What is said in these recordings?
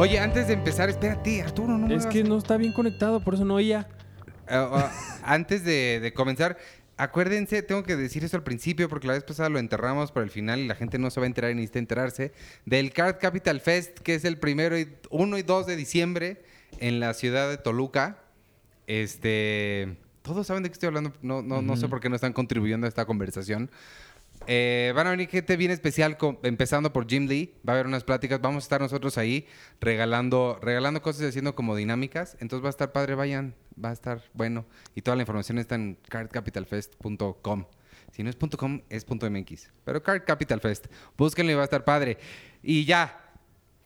Oye, antes de empezar, espérate, Arturo, no me Es hagas- que no está bien conectado, por eso no oía. Ah, ah, antes de, de comenzar, acuérdense, tengo que decir esto al principio porque la vez pasada lo enterramos para el final y la gente no se va a enterar y necesita enterarse del Card Capital Fest, que es el primero, y, 1 y 2 de diciembre en la ciudad de Toluca. Este, todos saben de qué estoy hablando, no, no, no sé por qué no están contribuyendo a esta conversación. Eh, van a venir gente bien especial, con- empezando por Jim Lee. Va a haber unas pláticas. Vamos a estar nosotros ahí regalando, regalando cosas y haciendo como dinámicas. Entonces va a estar padre, vayan. Va a estar bueno. Y toda la información está en cardcapitalfest.com. Si no es .com, es .mx. Pero Card Capital. Búsquenlo y va a estar padre. Y ya.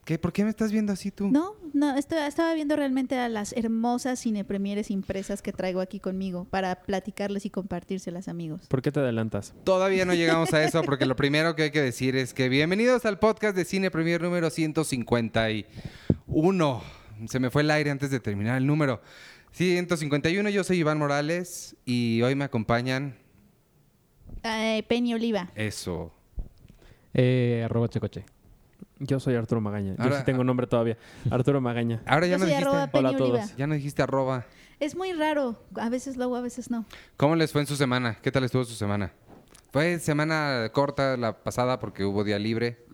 ¿Qué? ¿Por qué me estás viendo así tú? No, no, estaba, estaba viendo realmente a las hermosas cinepremieres impresas que traigo aquí conmigo para platicarles y compartírselas, amigos. ¿Por qué te adelantas? Todavía no llegamos a eso porque lo primero que hay que decir es que bienvenidos al podcast de Cine Premier número 151. Se me fue el aire antes de terminar el número. 151, yo soy Iván Morales y hoy me acompañan Eh, Penny Oliva. eso. Eh, arroba checoche. Yo soy Arturo Magaña. Yo sí tengo nombre todavía. Arturo Magaña. Ahora ya Yo no dijiste Hola a todos. Oliva. ya no dijiste arroba. Es muy raro. A veces lo hago, a veces no. ¿Cómo les fue en su semana? ¿Qué tal estuvo su semana? Fue semana corta la pasada porque hubo día libre.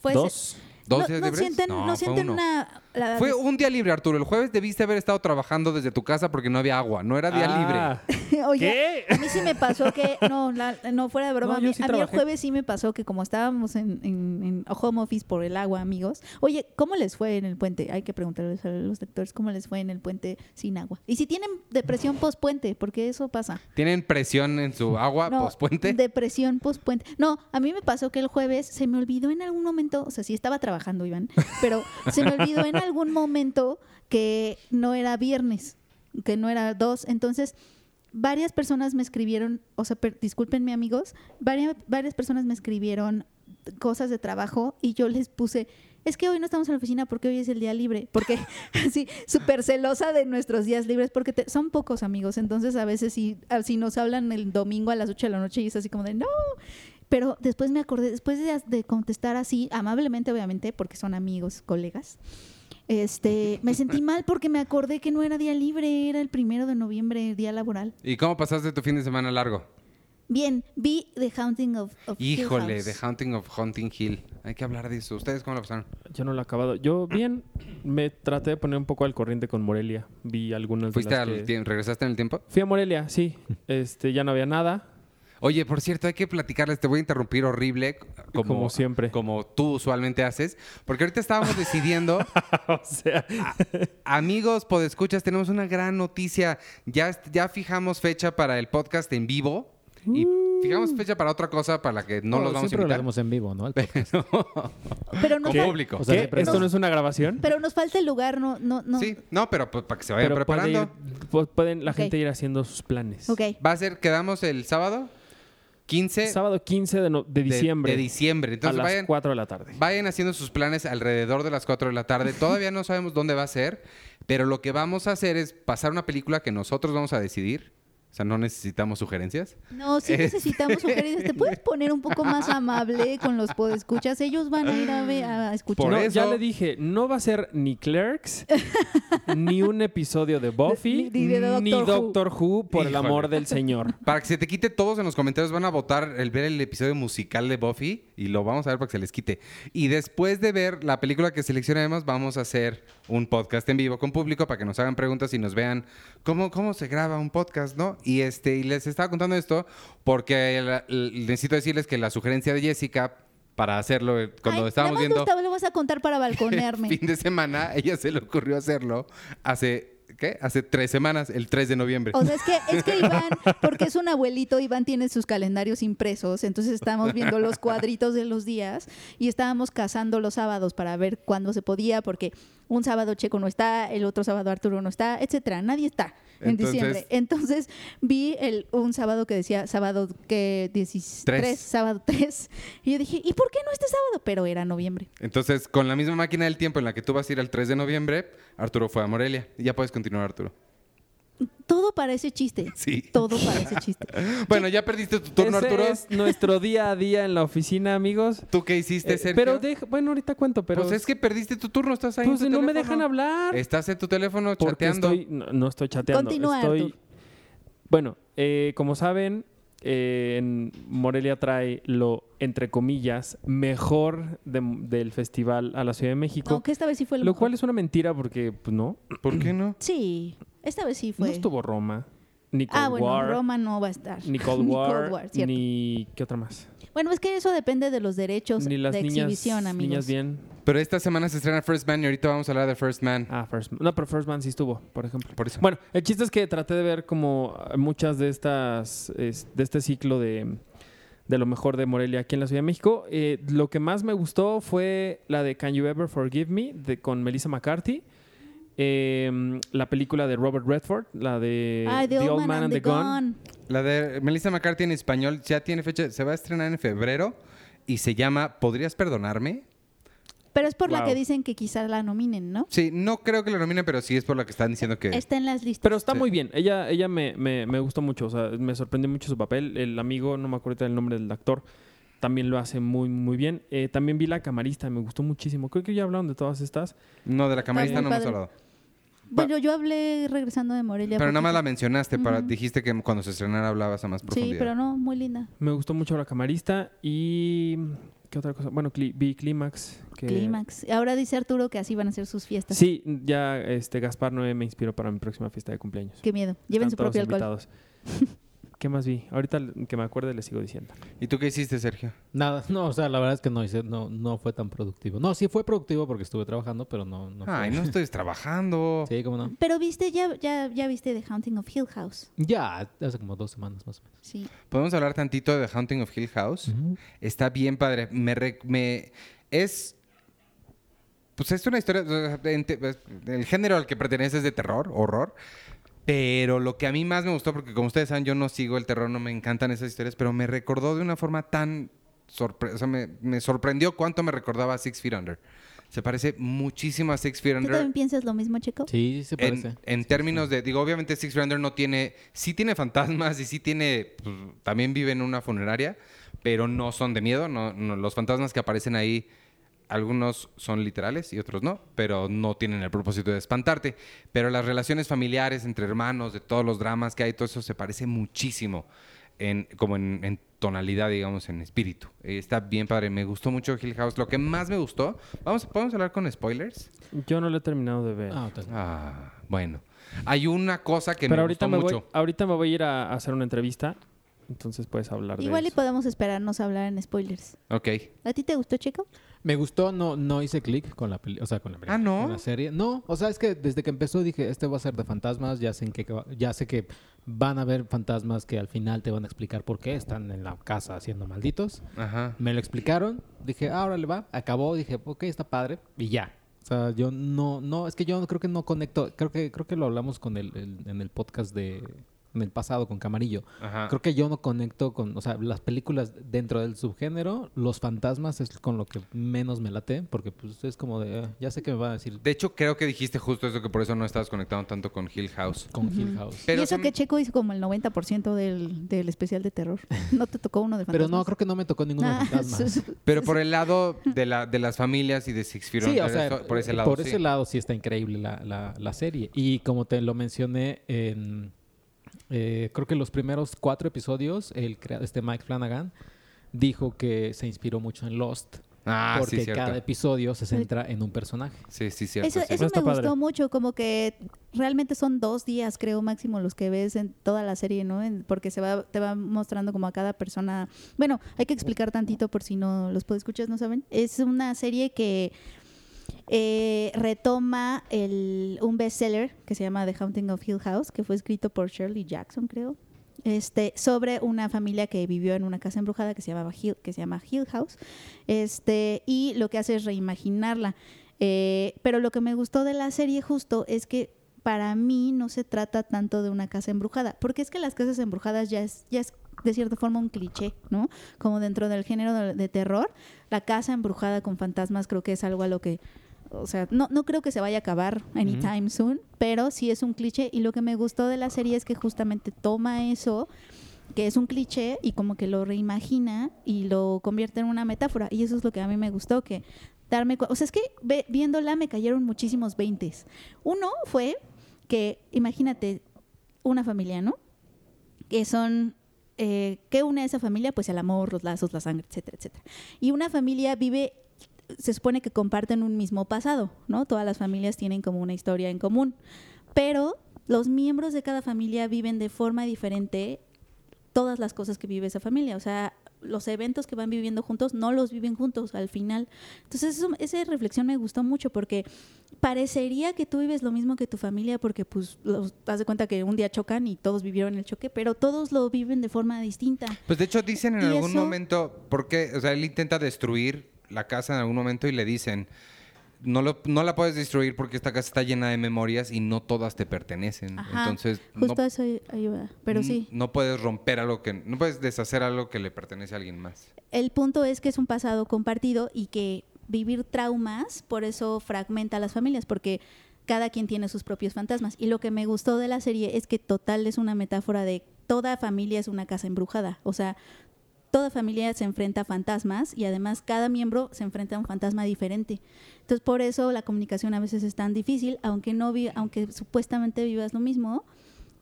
Fue ¿Dos? ¿Dos no, días no libres? sienten, No, no, fue sienten uno. una... la- Fue un día libre, Arturo. El jueves debiste haber estado trabajando desde tu casa porque no había agua. No era día Ah, libre. Oye, ¿Qué? a mí sí me pasó que, no, la- no fuera de broma, No, a yo mí, sí a mí el trabajé. jueves sí me pasó que como estábamos en, en- en home office por el agua, amigos, oye, ¿cómo les fue en el puente? Hay que preguntarles a los lectores cómo les fue en el puente sin agua. Y si tienen depresión post-puente, porque eso pasa. ¿Tienen presión en su agua No, pospuente? Depresión post-puente. No, a mí me pasó que el jueves se me olvidó en algún momento, o sea, sí estaba trabajando, Iván, pero se me olvidó en algún momento que no era viernes, que no era dos. Entonces, varias personas me escribieron, o sea, discúlpenme amigos, varias, varias personas me escribieron cosas de trabajo y yo les puse, es que hoy no estamos en la oficina porque hoy es el día libre, porque sí, súper celosa de nuestros días libres, porque son pocos amigos, entonces a veces si, a- si nos hablan el domingo a las 8 de la noche y es así como de, no, pero después me acordé, después de, de contestar así, amablemente obviamente, porque son amigos, colegas, este, me sentí mal porque me acordé que no era día libre, era el primero de noviembre, día laboral. ¿Y cómo pasaste tu fin de semana largo? Bien, vi The Haunting of, of Hill Híjole, House. The Haunting of Haunting Hill. Hay que hablar de eso. ¿Ustedes cómo lo pasaron? Yo no lo he acabado. Yo bien me traté de poner un poco al corriente con Morelia. Vi algunas de ¿Fuiste las al que- tiempo? ¿Regresaste en el tiempo? Fui a Morelia, sí. Este, ya no había nada. Oye, por cierto, hay que platicarles. Te voy a interrumpir horrible, como, Como siempre. Como tú usualmente haces. Porque ahorita estábamos decidiendo, o sea, amigos, podescuchas, tenemos una gran noticia. Ya, ya fijamos fecha para el podcast en vivo. Y fijamos fecha para otra cosa para la que no los vamos a siempre lo invitar. hacemos en vivo, ¿no? El podcast. Pero nos, Con público. O sea, ¿qué? siempre ¿Esto no es una grabación? pero nos falta el lugar, no, no, no. Sí, no, pero pues, para que se vayan Pero puede preparando. ir- pu- pueden la Ok. gente ir haciendo sus planes. Ok. Va a ser, quedamos el sábado 15 Sábado 15 de, no- de de- diciembre. de diciembre. Entonces a las vayan, 4 de la tarde. Vayan haciendo sus planes alrededor de las 4 de la tarde. Todavía no sabemos dónde va a ser, pero lo que vamos a hacer es pasar una película que nosotros vamos a decidir. O sea, no necesitamos sugerencias. No, sí Es- necesitamos sugerencias. ¿Te puedes poner un poco más amable con los podescuchas? Ellos van a ir a, ver- a escuchar. Por No, eso- Ya le dije, no va a ser ni Clerks, ni un episodio de Buffy, Ni- ni de Doctor ni Who. Doctor Who, por el amor del Señor. Para que se te quite todos en los comentarios van a votar el ver el episodio musical de Buffy y lo vamos a ver para que se les quite. Y después de ver la película que seleccionemos, vamos a hacer un podcast en vivo con público para que nos hagan preguntas y nos vean cómo, cómo se graba un podcast, ¿no? Y este y les estaba contando esto porque la- necesito decirles que la sugerencia de Jessica para hacerlo eh, cuando Ay, estábamos nada más viendo Gustavo, lo vas a contar para balconearme. fin de semana, ella se le ocurrió hacerlo hace ¿qué? Hace tres semanas, el 3 de noviembre. O sea, es que, es que Iván, porque es un abuelito, Iván tiene sus calendarios impresos, entonces estábamos viendo los cuadritos de los días y estábamos cazando los sábados para ver cuándo se podía, porque un sábado Checo no está, el otro sábado Arturo no está, etcétera, nadie está en Entonces- diciembre. Entonces vi el, un sábado que decía sábado que 13, Tres. sábado 3, y yo dije, ¿y por qué no este sábado? Pero era noviembre. Entonces, con la misma máquina del tiempo en la que tú vas a ir al 3 de noviembre, Arturo fue a Morelia. Y ya puedes continuar, Arturo. Todo parece chiste. Sí. Todo parece chiste. Bueno, ya perdiste tu turno, Ese Arturo. es nuestro día a día en la oficina, amigos. ¿Tú qué hiciste, Eh, Sergio? pero deja, bueno, ahorita cuento, pero Pues es que perdiste tu turno, estás ahí. en pues tu no me dejan hablar. Estás en tu teléfono Porque chateando. estoy, no, no estoy chateando. Continúa, estoy, Artur. Bueno, eh, como saben, eh, en Morelia trae lo, entre comillas, mejor de- del festival a la Ciudad de México. No, que esta vez sí fue lo, lo mejor. cual es una mentira porque, pues no, ¿Por qué no? Sí, esta vez sí fue. no estuvo Roma, ni Cold ah, bueno, War, Roma no va a estar. ni Cold Ni War, Cold War, ni... ¿Qué otra más? Bueno, es que eso depende de los derechos Ni las de niñas, exhibición, amigos. niñas bien. Pero esta semana se estrena First Man y ahorita vamos a hablar de First Man. Ah, First No, pero First Man sí estuvo, por ejemplo. Por eso. Bueno, el chiste es que traté de ver como muchas de estas, es- de este ciclo de, de lo mejor de Morelia aquí en la Ciudad de México. Eh, lo que más me gustó fue la de Can You Ever Forgive Me de, con Melissa McCarthy. Eh, la película de Robert Redford, la de Ay, The, Old Man, and the Gun. La de Melissa McCarthy en español ya tiene fecha, se va a estrenar en febrero y se llama ¿Podrías perdonarme? Pero es por la que dicen que quizás la nominen, ¿no? Sí, no creo que lo nominen, pero sí es por la que están diciendo que... Está en las listas. Pero está Sí. muy bien. Ella, ella me, me- me gustó mucho. O sea, me sorprendió mucho su papel. El amigo, no me acuerdo el nombre del actor, también lo hace muy, muy bien. Eh, también vi La Camarista, me gustó muchísimo. Creo que ya hablaron de todas estas. No, de la camarista no hemos padre. hablado. bueno, yo hablé regresando de Morelia. Pero nada más la mencionaste, para, dijiste que cuando se estrenara hablabas a más profundidad. Sí, pero no, muy linda. Me gustó mucho La Camarista y... ¿Qué otra cosa? Bueno, cli- vi Clímax. que- Clímax. Ahora dice Arturo que así van a ser sus fiestas. Sí, ya este Gaspar Noé me inspiró para mi próxima fiesta de cumpleaños. Qué miedo. Lleven Están su propio alcohol. ¿Qué más vi? Ahorita que me acuerde les sigo diciendo. ¿Y tú qué hiciste, Sergio? Nada, no, o sea, la verdad es que no hice, no, no fue tan productivo. No, sí fue productivo porque estuve trabajando, pero no, no fue. Ay, no estoy trabajando. Sí, cómo no. Pero viste, ya, ya, ya viste The Haunting of Hill House. Ya, hace como dos semanas más o menos. Sí. ¿Podemos hablar tantito de The Haunting of Hill House? Está bien padre. Me, re- me- es pues es una historia el género al que pertenece es de terror, horror. Pero lo que a mí más me gustó, porque como ustedes saben, yo no sigo el terror, no me encantan esas historias, pero me recordó de una forma tan sorpre- o sea, me, me sorprendió cuánto me recordaba a Six Feet Under. Se parece muchísimo a Six Feet ¿Tú Under. también piensas lo mismo, Checo? Sí, sí se parece. En, en términos de, digo, obviamente Six Feet Under no tiene, sí tiene fantasmas y sí tiene, pues, también vive en una funeraria, pero no son de miedo, no, no- los fantasmas que aparecen ahí, algunos son literales y otros no, pero no tienen el propósito de espantarte. Pero las relaciones familiares entre hermanos, de todos los dramas que hay, todo eso se parece muchísimo, en, como en, en tonalidad, digamos, en espíritu. Eh, está bien padre, me gustó mucho Hill House. Lo que más me gustó, vamos, ¿podemos hablar con spoilers? Yo no lo he terminado de ver. Ah, Ah, bueno. Hay una cosa que Pero me ahorita gustó me, voy, mucho. ahorita me voy a ir a, a hacer una entrevista. Entonces puedes hablar Igual de y eso. podemos esperarnos a hablar en spoilers. Ok. ¿A ti te gustó, Checo? Me gustó, no, no hice clic con la peli- o sea, con la película, Ah, ¿no? con la serie. No, o sea, es que desde que empezó dije, este va a ser de fantasmas, ya sé, en va- ya sé que van a haber fantasmas que al final te van a explicar por qué están en la casa haciendo malditos. Ajá. Me lo explicaron, dije, ah, ahora le va, acabó, dije, ok, está padre, y ya. O sea, yo no, no, es que yo creo que no conecto, creo que, creo que lo hablamos con el, el- en el podcast de, en el pasado con Camarillo. Ajá. Creo que yo no conecto con, o sea, las películas dentro del subgénero, los fantasmas es con lo que menos me late, porque pues es como de, ah, ya sé que me va a decir De hecho, creo que dijiste justo eso, que por eso no estabas conectado tanto con Hill House. con Hill House. Pero y eso que Checo hizo como el 90% del, del especial de terror. ¿No te tocó uno de Pero fantasmas? no, creo que no me tocó ninguno de Ah, fantasmas. Pero por el lado de, la, de las familias y de Six Feet Sí, Under, o sea, eso- por ese lado. por sí. ese lado sí está increíble la, la- la serie. Y como te lo mencioné en, eh, creo que los primeros cuatro episodios, el este Mike Flanagan dijo que se inspiró mucho en Lost. Ah, porque sí, cada episodio se centra en un personaje. Sí, sí, cierto. Eso, sí. eso me padre. gustó mucho, como que realmente son dos días, creo, máximo los que ves en toda la serie, ¿no? En- porque se va, te va mostrando como a cada persona. Bueno, hay que explicar tantito por si no los puedo escuchar, ¿no saben? Es una serie que eh, retoma el, un bestseller que se llama The Haunting of Hill House, que fue escrito por Shirley Jackson, creo. Este, sobre una familia que vivió en una casa embrujada que se llamaba Hill, que se llama Hill House. Este, y lo que hace es reimaginarla. Eh, pero lo que me gustó de la serie justo es que para mí no se trata tanto de una casa embrujada, porque es que las casas embrujadas ya es, ya es de cierta forma un cliché, ¿no? Como dentro del género de, de terror, la casa embrujada con fantasmas creo que es algo a lo que o sea, no, no creo que se vaya a acabar anytime soon, pero sí es un cliché y lo que me gustó de la serie es que justamente toma eso que es un cliché y como que lo reimagina y lo convierte en una metáfora y eso es lo que a mí me gustó que darme o sea es que ve- viéndola me cayeron muchísimos veintes uno fue que imagínate una familia no que son eh, ¿qué une a esa familia? Pues el amor, los lazos, la sangre, etcétera, etcétera. Y una familia vive, se supone que comparten un mismo pasado, ¿no? Todas las familias tienen como una historia en común, pero los miembros de cada familia viven de forma diferente todas las cosas que vive esa familia. O sea, los eventos que van viviendo juntos no los viven juntos al final. Entonces, eso- esa reflexión me gustó mucho porque parecería que tú vives lo mismo que tu familia porque, pues, los, haz de cuenta que un día chocan y todos vivieron el choque, pero todos lo viven de forma distinta. Pues de hecho dicen en ¿Y algún eso? momento, porque, o sea, él intenta destruir la casa en algún momento y le dicen, no, lo, no la puedes destruir porque esta casa está llena de memorias y no todas te pertenecen. Ajá, Entonces, no, Justo a eso iba. Pero sí. no puedes romper algo que, no puedes deshacer algo que le pertenece a alguien más. El punto es que es un pasado compartido y que vivir traumas, por eso fragmenta a las familias, porque cada quien tiene sus propios fantasmas. Y lo que me gustó de la serie es que total es una metáfora de toda familia es una casa embrujada. O sea, toda familia se enfrenta a fantasmas y además cada miembro se enfrenta a un fantasma diferente. Entonces, por eso la comunicación a veces es tan difícil, aunque no vi- aunque supuestamente vivas lo mismo,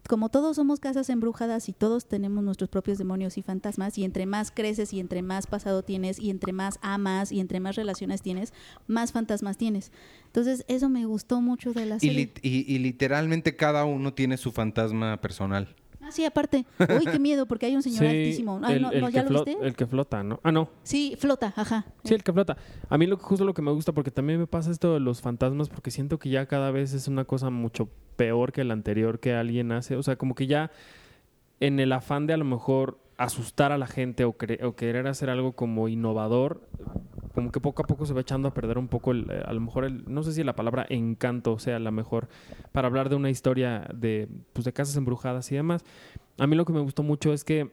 como todos somos casas embrujadas y todos tenemos nuestros propios demonios y fantasmas, y entre más creces y entre más pasado tienes, y entre más amas y entre más relaciones tienes, más fantasmas tienes. Entonces, eso me gustó mucho de la Y, serie. y literalmente cada uno tiene su fantasma personal. Ah, sí, aparte. Uy, qué miedo, porque hay un señor altísimo. Ay, el, no, el no, que ¿Ya lo viste? el que flota, ¿no? Ah, no. Sí, flota, ajá. Sí, el que flota. A mí lo, justo lo que me gusta, porque también me pasa esto de los fantasmas, porque siento que ya cada vez es una cosa mucho peor que la anterior que alguien hace. O sea, como que ya en el afán de a lo mejor asustar a la gente o querer hacer algo como innovador, como que poco a poco se va echando a perder un poco, eh, a lo mejor, no sé si la palabra encanto sea la mejor para hablar de una historia de, pues, de casas embrujadas y demás. A mí lo que me gustó mucho es que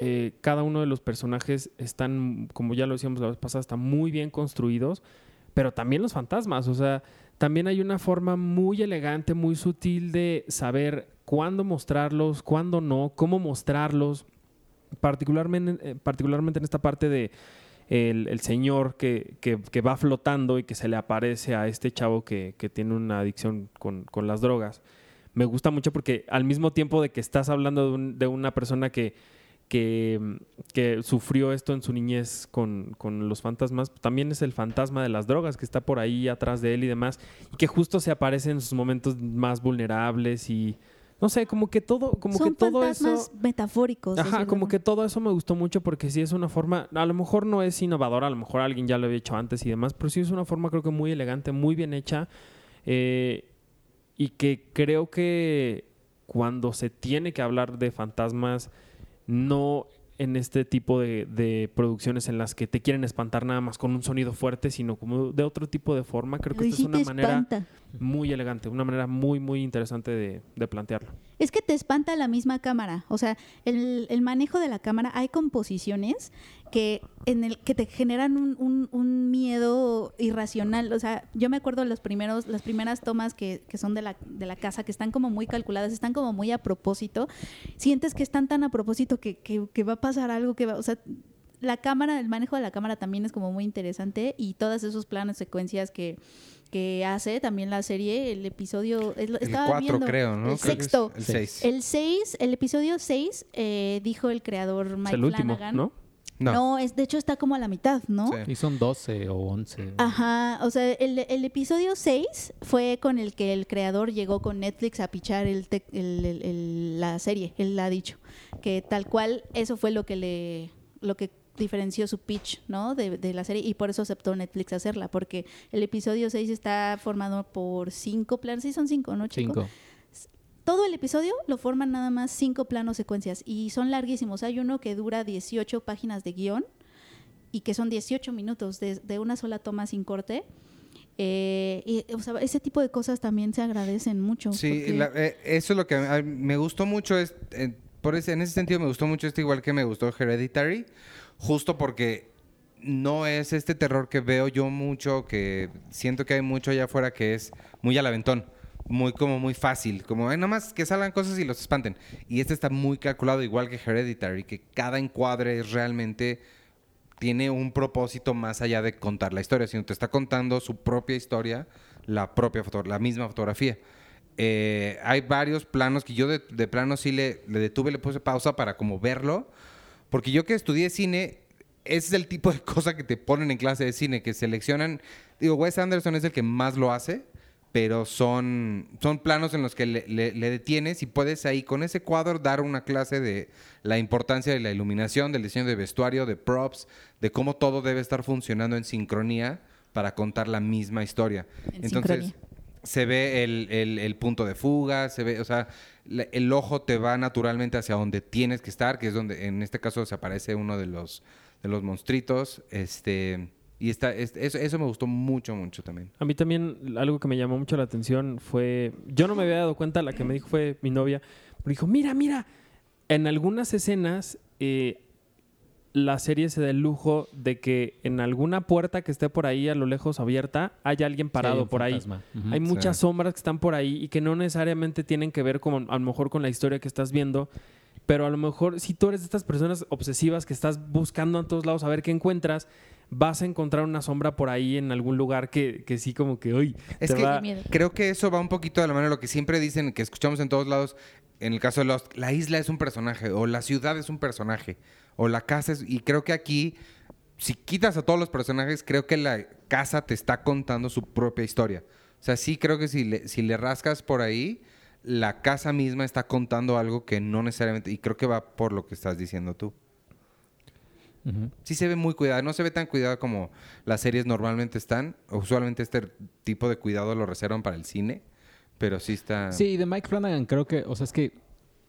eh, cada uno de los personajes están, como ya lo decíamos la vez pasada, están muy bien construidos, pero también los fantasmas, o sea, también hay una forma muy elegante, muy sutil de saber cuándo mostrarlos, cuándo no, cómo mostrarlos, particularmente, eh, particularmente en esta parte de el, señor que, que- va flotando y que se le aparece a este chavo que, que tiene una adicción con, con las drogas. Me gusta mucho porque al mismo tiempo de que estás hablando de, un- de una persona que, que, que sufrió esto en su niñez con, con los fantasmas, también es el fantasma de las drogas que está por ahí atrás de él y demás, y que justo se aparece en sus momentos más vulnerables y no sé, como que todo, como Son que todo eso... metafóricos. Ajá, como que todo eso me gustó mucho porque sí es una forma, a lo mejor no es innovadora, a lo mejor alguien ya lo había hecho antes y demás, pero sí es una forma creo que muy elegante, muy bien hecha eh, y que creo que cuando se tiene que hablar de fantasmas, no en este tipo de, de producciones en las que te quieren espantar nada más con un sonido fuerte, sino como de otro tipo de forma, creo que esta sí es una manera espanta. muy elegante, una manera muy, muy interesante de, de plantearlo. Es que te espanta la misma cámara. O sea, el, el manejo de la cámara, hay composiciones que en el que te generan un, un- un miedo irracional. O sea, yo me acuerdo los primeros, las primeras tomas que, que son de la, de la casa, que están como muy calculadas, están como muy a propósito. Sientes que están tan a propósito que, que- que va a pasar algo que va. O sea, la cámara, el manejo de la cámara también es como muy interesante y todos esos planos, secuencias que, que hace también la serie, el episodio, el, El estaba 4 viendo, creo, ¿no? El Creo es sexto. El 6. El 6, el episodio 6, eh, dijo el creador Es Mike el último, Flanagan. ¿no? No. No, es, de hecho está como a la mitad, ¿no? Sí. Y son 12 o 11. Ajá, o sea, el, el episodio 6 fue con el que el creador llegó con Netflix a pichar el tec- el- el- el- la serie, él ha dicho, que tal cual eso fue lo que le lo que diferenció su pitch, ¿no? De, de la serie y por eso aceptó Netflix hacerla, porque el episodio 6 está formado por cinco planos, sí son cinco, ¿no, chico? 5. Todo el episodio lo forman nada más cinco planos secuencias y son larguísimos. Hay uno que dura 18 páginas de guion y que son 18 minutos de, de una sola toma sin corte. Eh, y, o sea, ese tipo de cosas también se agradecen mucho. Sí, la- eh, eso es lo que a- me gustó mucho. Es, eh, por ese, en ese sentido me gustó mucho esto, igual que me gustó Hereditary, justo porque no es este terror que veo yo mucho, que siento que hay mucho allá afuera que es muy al aventón, muy como muy fácil, como "Ay, nada más que salgan cosas y los espanten. Y este está muy calculado, igual que Hereditary, que cada encuadre es realmente tiene un propósito más allá de contar la historia, sino te está contando su propia historia, la propia foto, la misma fotografía. Eh, hay varios planos que yo de, de plano sí le, le detuve, le puse pausa para como verlo, porque yo que estudié cine, ese es el tipo de cosa que te ponen en clase de cine, que seleccionan, digo, Wes Anderson es el que más lo hace, pero son, son planos en los que le, le- le detienes y puedes ahí con ese cuadro dar una clase de la importancia de la iluminación, del diseño de vestuario, de props, de cómo todo debe estar funcionando en sincronía para contar la misma historia. En Entonces, sincronía. se ve el, el- el punto de fuga, se ve, o sea, el ojo te va naturalmente hacia donde tienes que estar, que es donde en este caso se aparece uno de los, de los monstruitos, este, y está, es- eso, eso me gustó mucho, mucho también. A mí también algo que me llamó mucho la atención fue, yo no me había dado cuenta, la que me dijo fue mi novia, me dijo, mira, mira, en algunas escenas eh, la serie se da el lujo de que en alguna puerta que esté por ahí a lo lejos abierta haya alguien parado Sí, hay por ahí. fantasma. Ujú. Hay muchas Sí. sombras que están por ahí y que no necesariamente tienen que ver con, a lo mejor con la historia que estás viendo, pero a lo mejor si tú eres de estas personas obsesivas que estás buscando a todos lados a ver qué encuentras, vas a encontrar una sombra por ahí en algún lugar que, que sí como que, uy, Es te que va- creo que eso va un poquito de la mano de lo que siempre dicen, que escuchamos en todos lados. En el caso de Lost, la isla es un personaje, o la ciudad es un personaje, o la casa es... Y creo que aquí, si quitas a todos los personajes, creo que la casa te está contando su propia historia. O sea, sí creo que si le, si le rascas por ahí, la casa misma está contando algo que no necesariamente... Y creo que va por lo que estás diciendo tú. Sí se ve muy cuidado, no se ve tan cuidado como las series normalmente están. Usualmente este tipo de cuidado lo reservan para el cine, pero sí está... Sí, de Mike Flanagan creo que, o sea, es que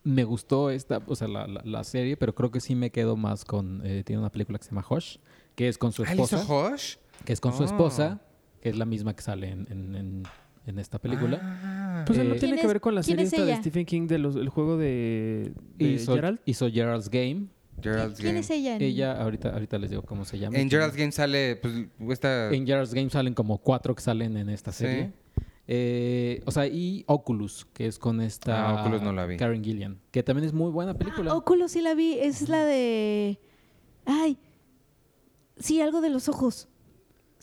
me gustó esta, o sea, la, la- la serie, pero creo que sí me quedo más con, eh, tiene una película que se llama Hush, que es con su Ah, ¿le hizo esposa, Hush? que es con su Oh. esposa, que es la misma que sale en, en- en- en esta película. Ah. Pues no Eh, tiene ¿Quién que ver con la quién serie es esta de? Stephen King del juego de, de hizo, Gerald. hizo Gerald's Game. Gerald's ¿Quién Game. es ella? en- Ella, ahorita, ahorita les digo cómo se llama. En Gerald's Game sale, pues, esta... En Gerald's Game salen como cuatro que salen en esta Sí. serie. Eh, o sea, y Oculus, que es con esta Ah, Oculus no la vi. Karen Gillian, que también es muy buena película. Ah, Oculus sí la vi. Es la de. Ay. Sí, algo de los ojos.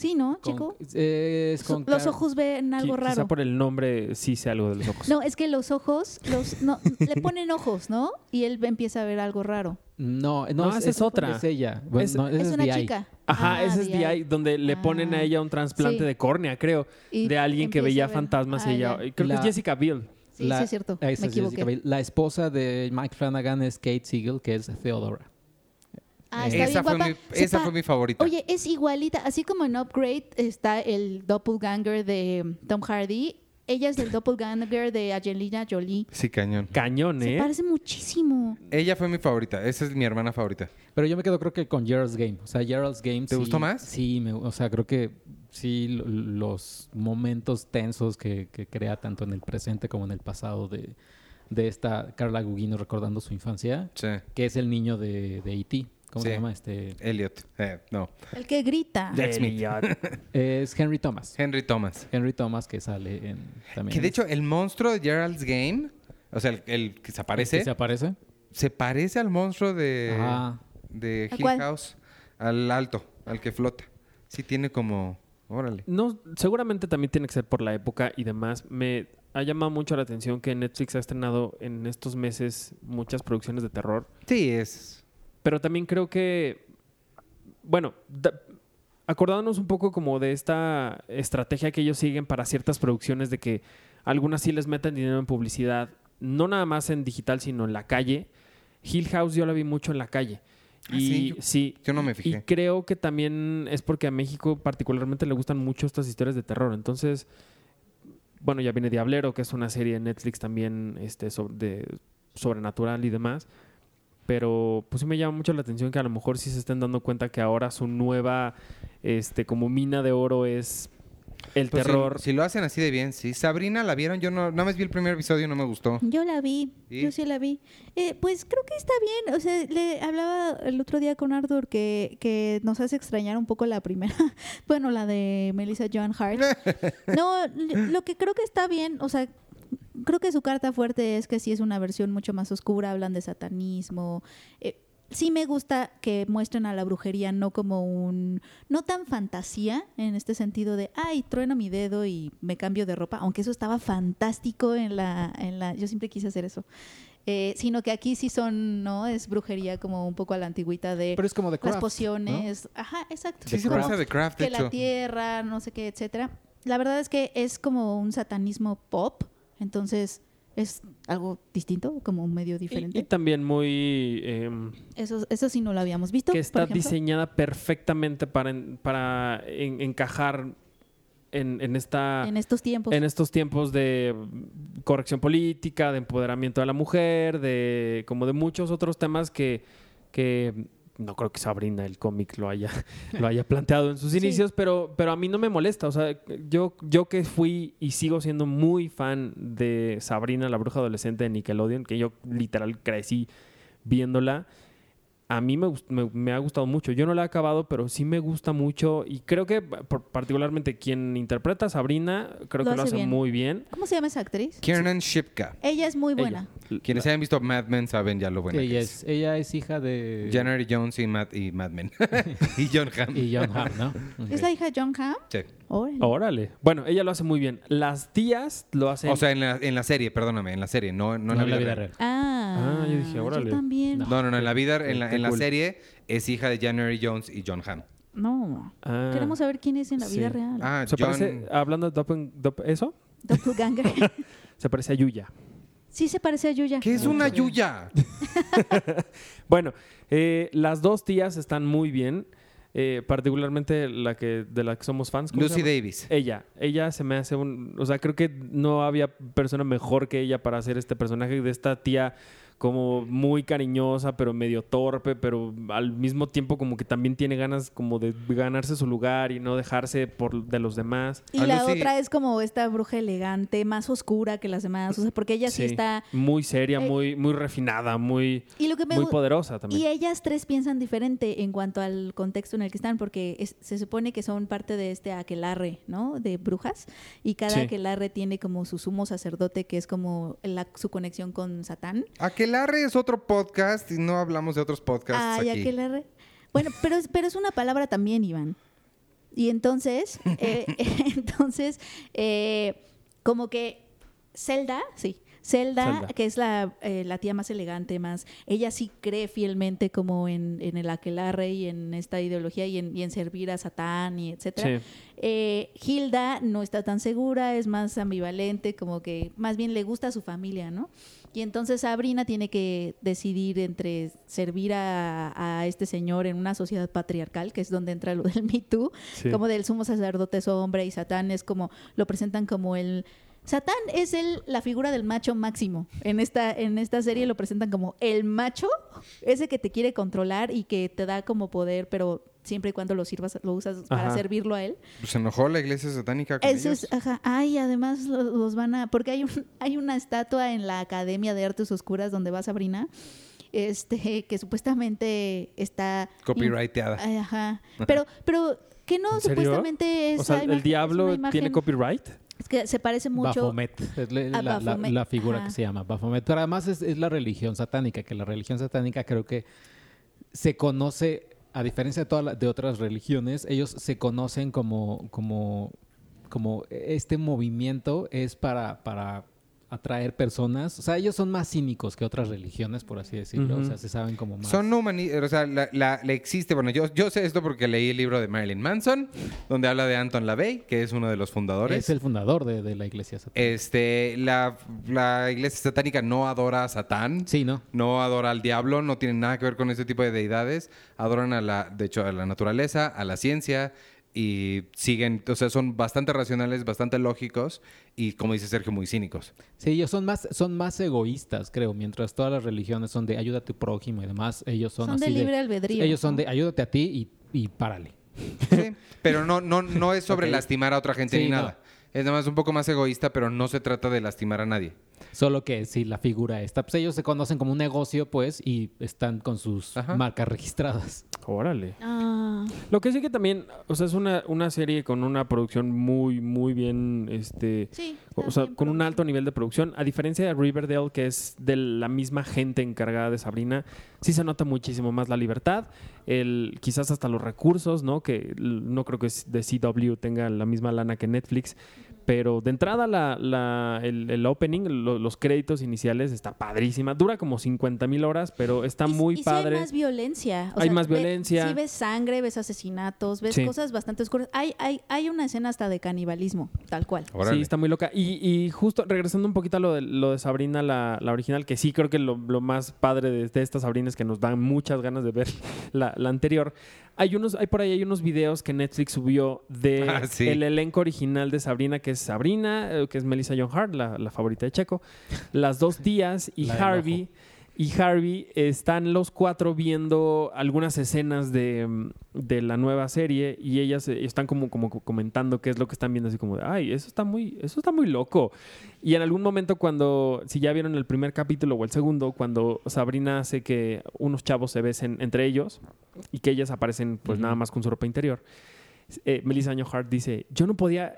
Sí, ¿no, Con- chico? eh, es con los ojos ven algo Qui- Quizá raro. por el nombre sí sé algo de los ojos. No, es que los ojos, los, no, le ponen ojos, ¿no? Y él empieza a ver algo raro. No, no, No, esa es otra. Es ella. Bueno, Es- no, esa Es es una DI. chica. Ajá, Ah, ese es DI. DI, donde le ponen a Ah. ella un trasplante Sí. de córnea, creo. Y de alguien que veía fantasmas Ah, y ella. Creo que La- es Jessica Biel. Sí, sí, es cierto. esa Me es Jessica equivoqué. Biel. La esposa de Mike Flanagan es Kate Siegel, que es Theodora. Ah, está esa bien fue, guapa. mi, Se esa pa- fue mi favorita. Oye, es igualita. Así como en Upgrade está el doppelganger de Tom Hardy. Ella es el doppelganger de Angelina Jolie. Sí, cañón. Cañón, Se ¿eh? parece muchísimo. Ella fue mi favorita. Esa es mi hermana favorita. Pero yo me quedo creo que con Gerald's Game. O sea, Gerald's Game. ¿Te sí- gustó más? Sí, me- o sea, creo que sí lo- los momentos tensos que, que crea tanto en el presente como en el pasado de, de esta Carla Gugino recordando su infancia, Sí. que es el niño de, de E.T. ¿Cómo Sí. se llama? Este, Elliot. Eh, no. El que grita. Jack Smith. Elliot. es Henry Thomas. Henry Thomas. Henry Thomas que sale en también. Que de es- hecho, el monstruo de Gerald's Game, o sea, el, el que se aparece, ¿Que se aparece? se parece al monstruo de, Ah. de ¿A Hill cuál? House. Al alto, al que flota. Sí tiene como... Órale. No, seguramente también tiene que ser por la época y demás. Me ha llamado mucho la atención que Netflix ha estrenado en estos meses muchas producciones de terror. Sí, es... Pero también creo que, bueno, da- acordándonos un poco como de esta estrategia que ellos siguen para ciertas producciones de que algunas sí les meten dinero en publicidad, no nada más en digital, sino en la calle. Hill House yo la vi mucho en la calle. Ah, Y sí, yo- sí, Yo no me y fijé. creo que también es porque a México particularmente le gustan mucho estas historias de terror. Entonces, bueno, ya viene Diablero, que es una serie de Netflix también este, sobre, de sobrenatural y demás. Pero pues sí me llama mucho la atención que a lo mejor sí se estén dando cuenta que ahora su nueva este, como mina de oro es el Pues terror. Si, lo hacen así de bien, sí. Sabrina, ¿la vieron? Yo no, nada más vi el primer episodio y no me gustó. Yo la vi, ¿Y? yo sí la vi. Eh, pues creo que está bien. O sea, le hablaba el otro día con Arthur que, que nos hace extrañar un poco la primera. bueno, la de Melissa Joan Hart. no, lo que creo que está bien, o sea, creo que su carta fuerte es que sí es una versión mucho más oscura, hablan de satanismo. Eh, sí me gusta que muestren a la brujería no como un, no tan fantasía en este sentido de, ay, trueno mi dedo y me cambio de ropa, aunque eso estaba fantástico en la, en la, yo siempre quise hacer eso. Eh, sino que aquí sí son, ¿no? Es brujería como un poco a la antigüita de Pero es como de las craft, pociones. Ajá, exacto. Sí, se Como parece a The Craft, de que la hecho. tierra, no sé qué, etcétera. La verdad es que es como un satanismo pop, entonces es algo distinto, como un medio diferente. y también muy... em, Eso, eso sí no lo habíamos visto. que está diseñada perfectamente para, en- para en- encajar en, en esta... en estos tiempos. en estos tiempos de corrección política, de empoderamiento de la mujer, de como de muchos otros temas que, que no creo que Sabrina el cómic lo haya, lo haya planteado en sus Sí. inicios, pero, pero a mí no me molesta. O sea, yo, yo que fui y sigo siendo muy fan de Sabrina, la bruja adolescente de Nickelodeon, que yo literal crecí viéndola. A mí me, gust- me, me ha gustado mucho. Yo no la he acabado, pero sí me gusta mucho. Y creo que, por- particularmente, quien interpreta a Sabrina, creo Lo que lo hace bien. muy bien. ¿Cómo se llama esa actriz? Kiernan Shipka. Ella es muy buena. Quienes hayan visto Mad Men saben ya lo buena ella, que es, ella es hija de... January Jones y Mad, y Mad Men. y John Hamm. Y John ¿no? ¿Es la hija de John Hamm? Sí. Órale. Órale. Bueno, ella lo hace muy bien. Las tías lo hacen. O sea, en la, en la serie, perdóname, en la serie, no, no en la vida, real. Ah, Ah, yo dije, órale. Yo también. No. No. No, no, no, en la vida, en la, en la cool. serie es hija de January Jones y John Hamm. Ah. Queremos saber quién es en la vida real. Ah, ¿Se John... parece, hablando de doppel- dopp- eso, Doppelganger. se parece a Yuya. sí se parece a Yuya. ¿Qué es una yuya? Bueno, eh, las dos tías están muy bien. Eh, particularmente la que de la que somos fans. ¿cómo se Lucy? Davis. Ella, ella se me hace un, o sea, creo que no había persona mejor que ella para hacer este personaje de esta tía como muy cariñosa, pero medio torpe, pero al mismo tiempo como que también tiene ganas como de ganarse su lugar y no dejarse por de los demás. Y la Lucy- otra es como esta bruja elegante, más oscura que las demás. O sea, porque ella sí, Sí, está. muy seria, eh, muy muy refinada, muy Y lo que me muy poderosa también. Y ellas tres piensan diferente en cuanto al contexto en el que están, porque es- se supone que son parte de este aquelarre, ¿no? De brujas. Y cada Sí. aquelarre tiene como su sumo sacerdote, que es como la- su conexión con Satán. Aquelarre es otro podcast y no hablamos de otros podcasts Ay, aquí. aquelarre. Bueno, pero es, pero es una palabra también, Iván. Y entonces, eh, entonces, eh, como que Zelda, sí. Zelda, Zelda. que es la, eh, la tía más elegante, más. Ella sí cree fielmente como en, en el aquelarre y en esta ideología y en, y en servir a Satán y etcétera. Sí. Eh, Hilda no está tan segura, es más ambivalente, como que más bien le gusta a su familia, ¿no? Y entonces Sabrina tiene que decidir entre servir a, a este señor en una sociedad patriarcal, que es donde entra lo del Me Too, Sí. como del sumo sacerdote es hombre y Satán es como, lo presentan como el... Satán es el, la figura del macho máximo. En esta, en esta serie lo presentan como el macho, ese que te quiere controlar y que te da como poder, pero siempre y cuando lo sirvas, lo usas para servirlo a él. Pues se enojó la iglesia satánica con Eso ellos. es, ajá. Ay, además lo- los van a, porque hay un, hay una estatua en la Academia de Artes Oscuras donde va Sabrina, este, que supuestamente está Copyrighteada. Ajá. Pero, pero que no supuestamente es O sea, el diablo tiene copyright. Es que se parece mucho. Baphomet, es la, a la- la- Baphomet, la figura ajá. que se llama Baphomet. Pero además es, es la religión satánica, que la religión satánica creo que se conoce, a diferencia de, todas la- de otras religiones, ellos se conocen como, como, como este movimiento es para, para atraer personas. O sea, ellos son más cínicos que otras religiones, por así decirlo. O sea, se saben como más. Son humanistas, o sea, la, la- la existe, bueno, yo, yo sé esto porque leí el libro de Marilyn Manson, donde habla de Anton LaVey, que es uno de los fundadores. es el fundador de, de la iglesia satánica. Este, la, la iglesia satánica no adora a Satán. sí, ¿no? No adora al diablo, no tiene nada que ver con ese tipo de deidades. Adoran a la, de hecho, a la naturaleza, a la ciencia y siguen, o sea, son bastante racionales, bastante lógicos y, como dice Sergio, muy cínicos. Sí, ellos son más, son más egoístas, creo, mientras todas las religiones son de ayuda a tu prójimo y demás, ellos son, Son de así libre albedrío, Ellos son de ayúdate a ti y, y párale. Sí, pero no, no, no es sobre lastimar a otra gente Sí, ni no. nada. Es nada más un poco más egoísta, pero no se trata de lastimar a nadie. Solo que si la figura está, pues ellos se conocen como un negocio, pues, y están con sus Ajá. marcas registradas. Órale. Ah, Lo que sí que también, o sea, es una, una serie con una producción muy, muy bien, este... sí. O sea, con un alto nivel de producción. A diferencia de Riverdale, que es de la misma gente encargada de Sabrina, sí se nota muchísimo más la libertad, el, quizás hasta los recursos, ¿no? Que no creo que de CW tenga la misma lana que Netflix. Pero de entrada la, la- el, el opening, lo- los créditos iniciales, está padrísima. Dura como 50 mil horas, pero está Y- muy y padre. hay más violencia. O Hay sea, más ve- violencia. Sí ves sangre, ves asesinatos, ves Sí. cosas bastante oscuras. Hay, hay, hay una escena hasta de canibalismo, tal cual. Órale. Sí, está muy loca. Y, y justo regresando un poquito a lo de, lo de Sabrina, la, la original, que sí creo que lo, lo más padre de, de esta Sabrina es que nos dan muchas ganas de ver la, la anterior. Hay unos, hay por ahí hay unos videos que Netflix subió de Ah, sí. el elenco original de Sabrina, que es Sabrina, eh, que es Melissa John Hart, la, la favorita de Checo, las dos tías y Harvey. Y Harvey están los cuatro viendo algunas escenas de, mm, de la nueva serie y ellas eh, están como, como comentando qué es lo que están viendo, así como de, ay, eso está muy, eso está muy loco. Y en algún momento cuando, si ya vieron el primer capítulo o el segundo, cuando Sabrina hace que unos chavos se besen entre ellos y que ellas aparecen pues nada más con su ropa interior, eh, Melissa Hart dice, yo no podía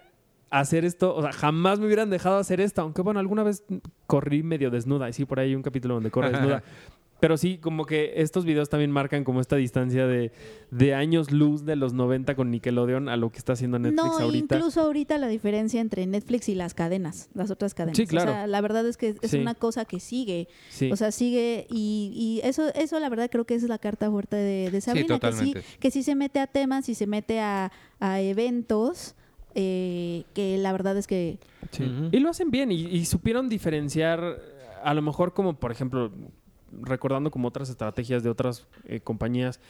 hacer esto, o sea, jamás me hubieran dejado hacer esto, aunque bueno, alguna vez corrí medio desnuda, y sí, por ahí hay un capítulo donde corre desnuda. Pero sí, como que estos videos también marcan como esta distancia de, de años luz de los 90 con Nickelodeon a lo que está haciendo Netflix no, ahorita. incluso ahorita la diferencia entre Netflix y las cadenas, las otras cadenas. Sí, claro. O sea, la verdad es que es Sí. una cosa que sigue. Sí. O sea, sigue y, y eso, eso la verdad creo que es la carta fuerte de, de Sabrina, que sí, que sí se mete a temas y se mete a, a eventos eh, que la verdad es que Sí. Y lo hacen bien y, y supieron diferenciar, a lo mejor como por ejemplo, recordando como otras estrategias de otras eh, compañías,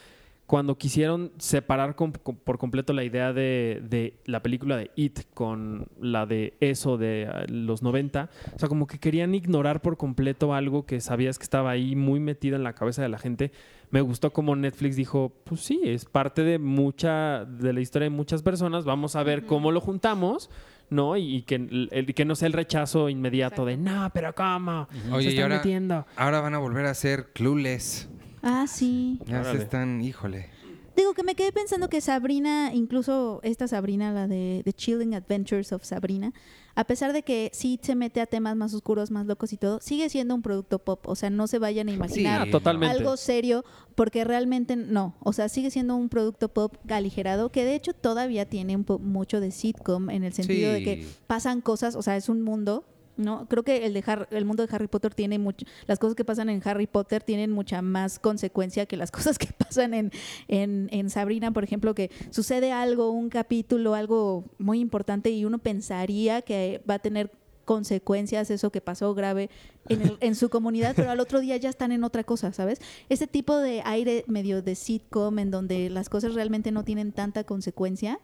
cuando quisieron separar com- com- por completo la idea de, de la película de It con la de eso de ah, los 90, o sea, como que querían ignorar por completo algo que sabías que estaba ahí muy metido en la cabeza de la gente. Me gustó como Netflix dijo, pues sí, es parte de mucha, de la historia de muchas personas, vamos a ver cómo lo juntamos. ¿no? Y, y que, el- el- que no sea el rechazo inmediato de, no, pero ¿cómo? Oye, Se y están ahora, metiendo. ahora van a volver a ser clueless. Ah sí. Ya Órale. se están, híjole. Digo que me quedé pensando que Sabrina, incluso esta Sabrina, la de The Chilling Adventures of Sabrina, a pesar de que sí se mete a temas más oscuros, más locos y todo, sigue siendo un producto pop. O sea, no se vayan a imaginar Sí, Totalmente. algo serio, porque realmente no. O sea, sigue siendo un producto pop aligerado, que de hecho todavía tiene un po- mucho de sitcom, en el sentido de que pasan cosas, o sea, es un mundo. No, creo que el de Har- el mundo de Harry Potter tiene mucho, las cosas que pasan en Harry Potter tienen mucha más consecuencia que las cosas que pasan en, en, en Sabrina, por ejemplo, que sucede algo, un capítulo, algo muy importante y uno pensaría que va a tener consecuencias eso que pasó grave en, el- en su comunidad, pero al otro día ya están en otra cosa, ¿sabes? Ese tipo de aire medio de sitcom en donde las cosas realmente no tienen tanta consecuencia,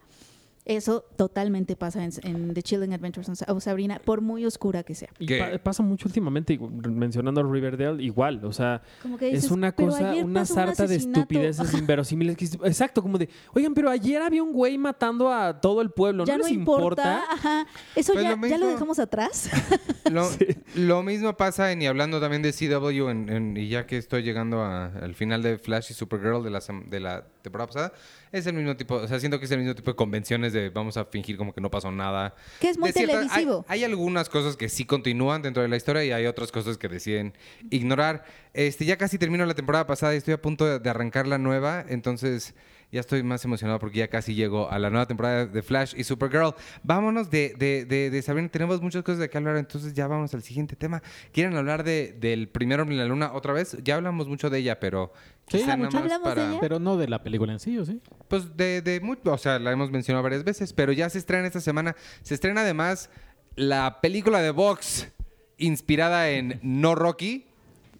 eso totalmente pasa en, en The Chilling Adventures of Sabrina, por muy oscura que sea. Pa- pasa mucho últimamente, y mencionando Riverdale, igual, o sea, Como que es una "Pero cosa, una sarta de asesinato". estupideces inverosímiles. que exacto, como de, oigan, pero ayer había un güey matando a todo el pueblo, ya ¿no no les importa, ajá. Eso Pues ya, lo ya lo dejamos atrás. Lo, lo mismo pasa en, y hablando también de CW, en, en- y ya que estoy llegando a- al final de Flash y Supergirl de la, sem- de la temporada pasada, es el mismo tipo, o sea, siento que es el mismo tipo de convenciones de vamos a fingir como que no pasó nada. que es muy cierta- televisivo. Hay, hay algunas cosas que sí continúan dentro de la historia y hay otras cosas que deciden ignorar. Este, ya casi termino la temporada pasada y estoy a punto de, de arrancar la nueva, entonces ya estoy más emocionado porque ya casi llego a la nueva temporada de Flash y Supergirl. Vámonos de, de, de, de Sabrina, tenemos muchas cosas de qué hablar, entonces ya vamos al siguiente tema. ¿Quieren hablar de, del primer hombre en la luna otra vez? Ya hablamos mucho de ella, pero... Sí, quizá mucho. nada más ¿Hablamos de ella? Pero no de la película en sí, ¿o sí? pues de, de o sea, la hemos mencionado varias veces, pero ya se estrena esta semana. Se estrena además la película de box inspirada en No Rocky,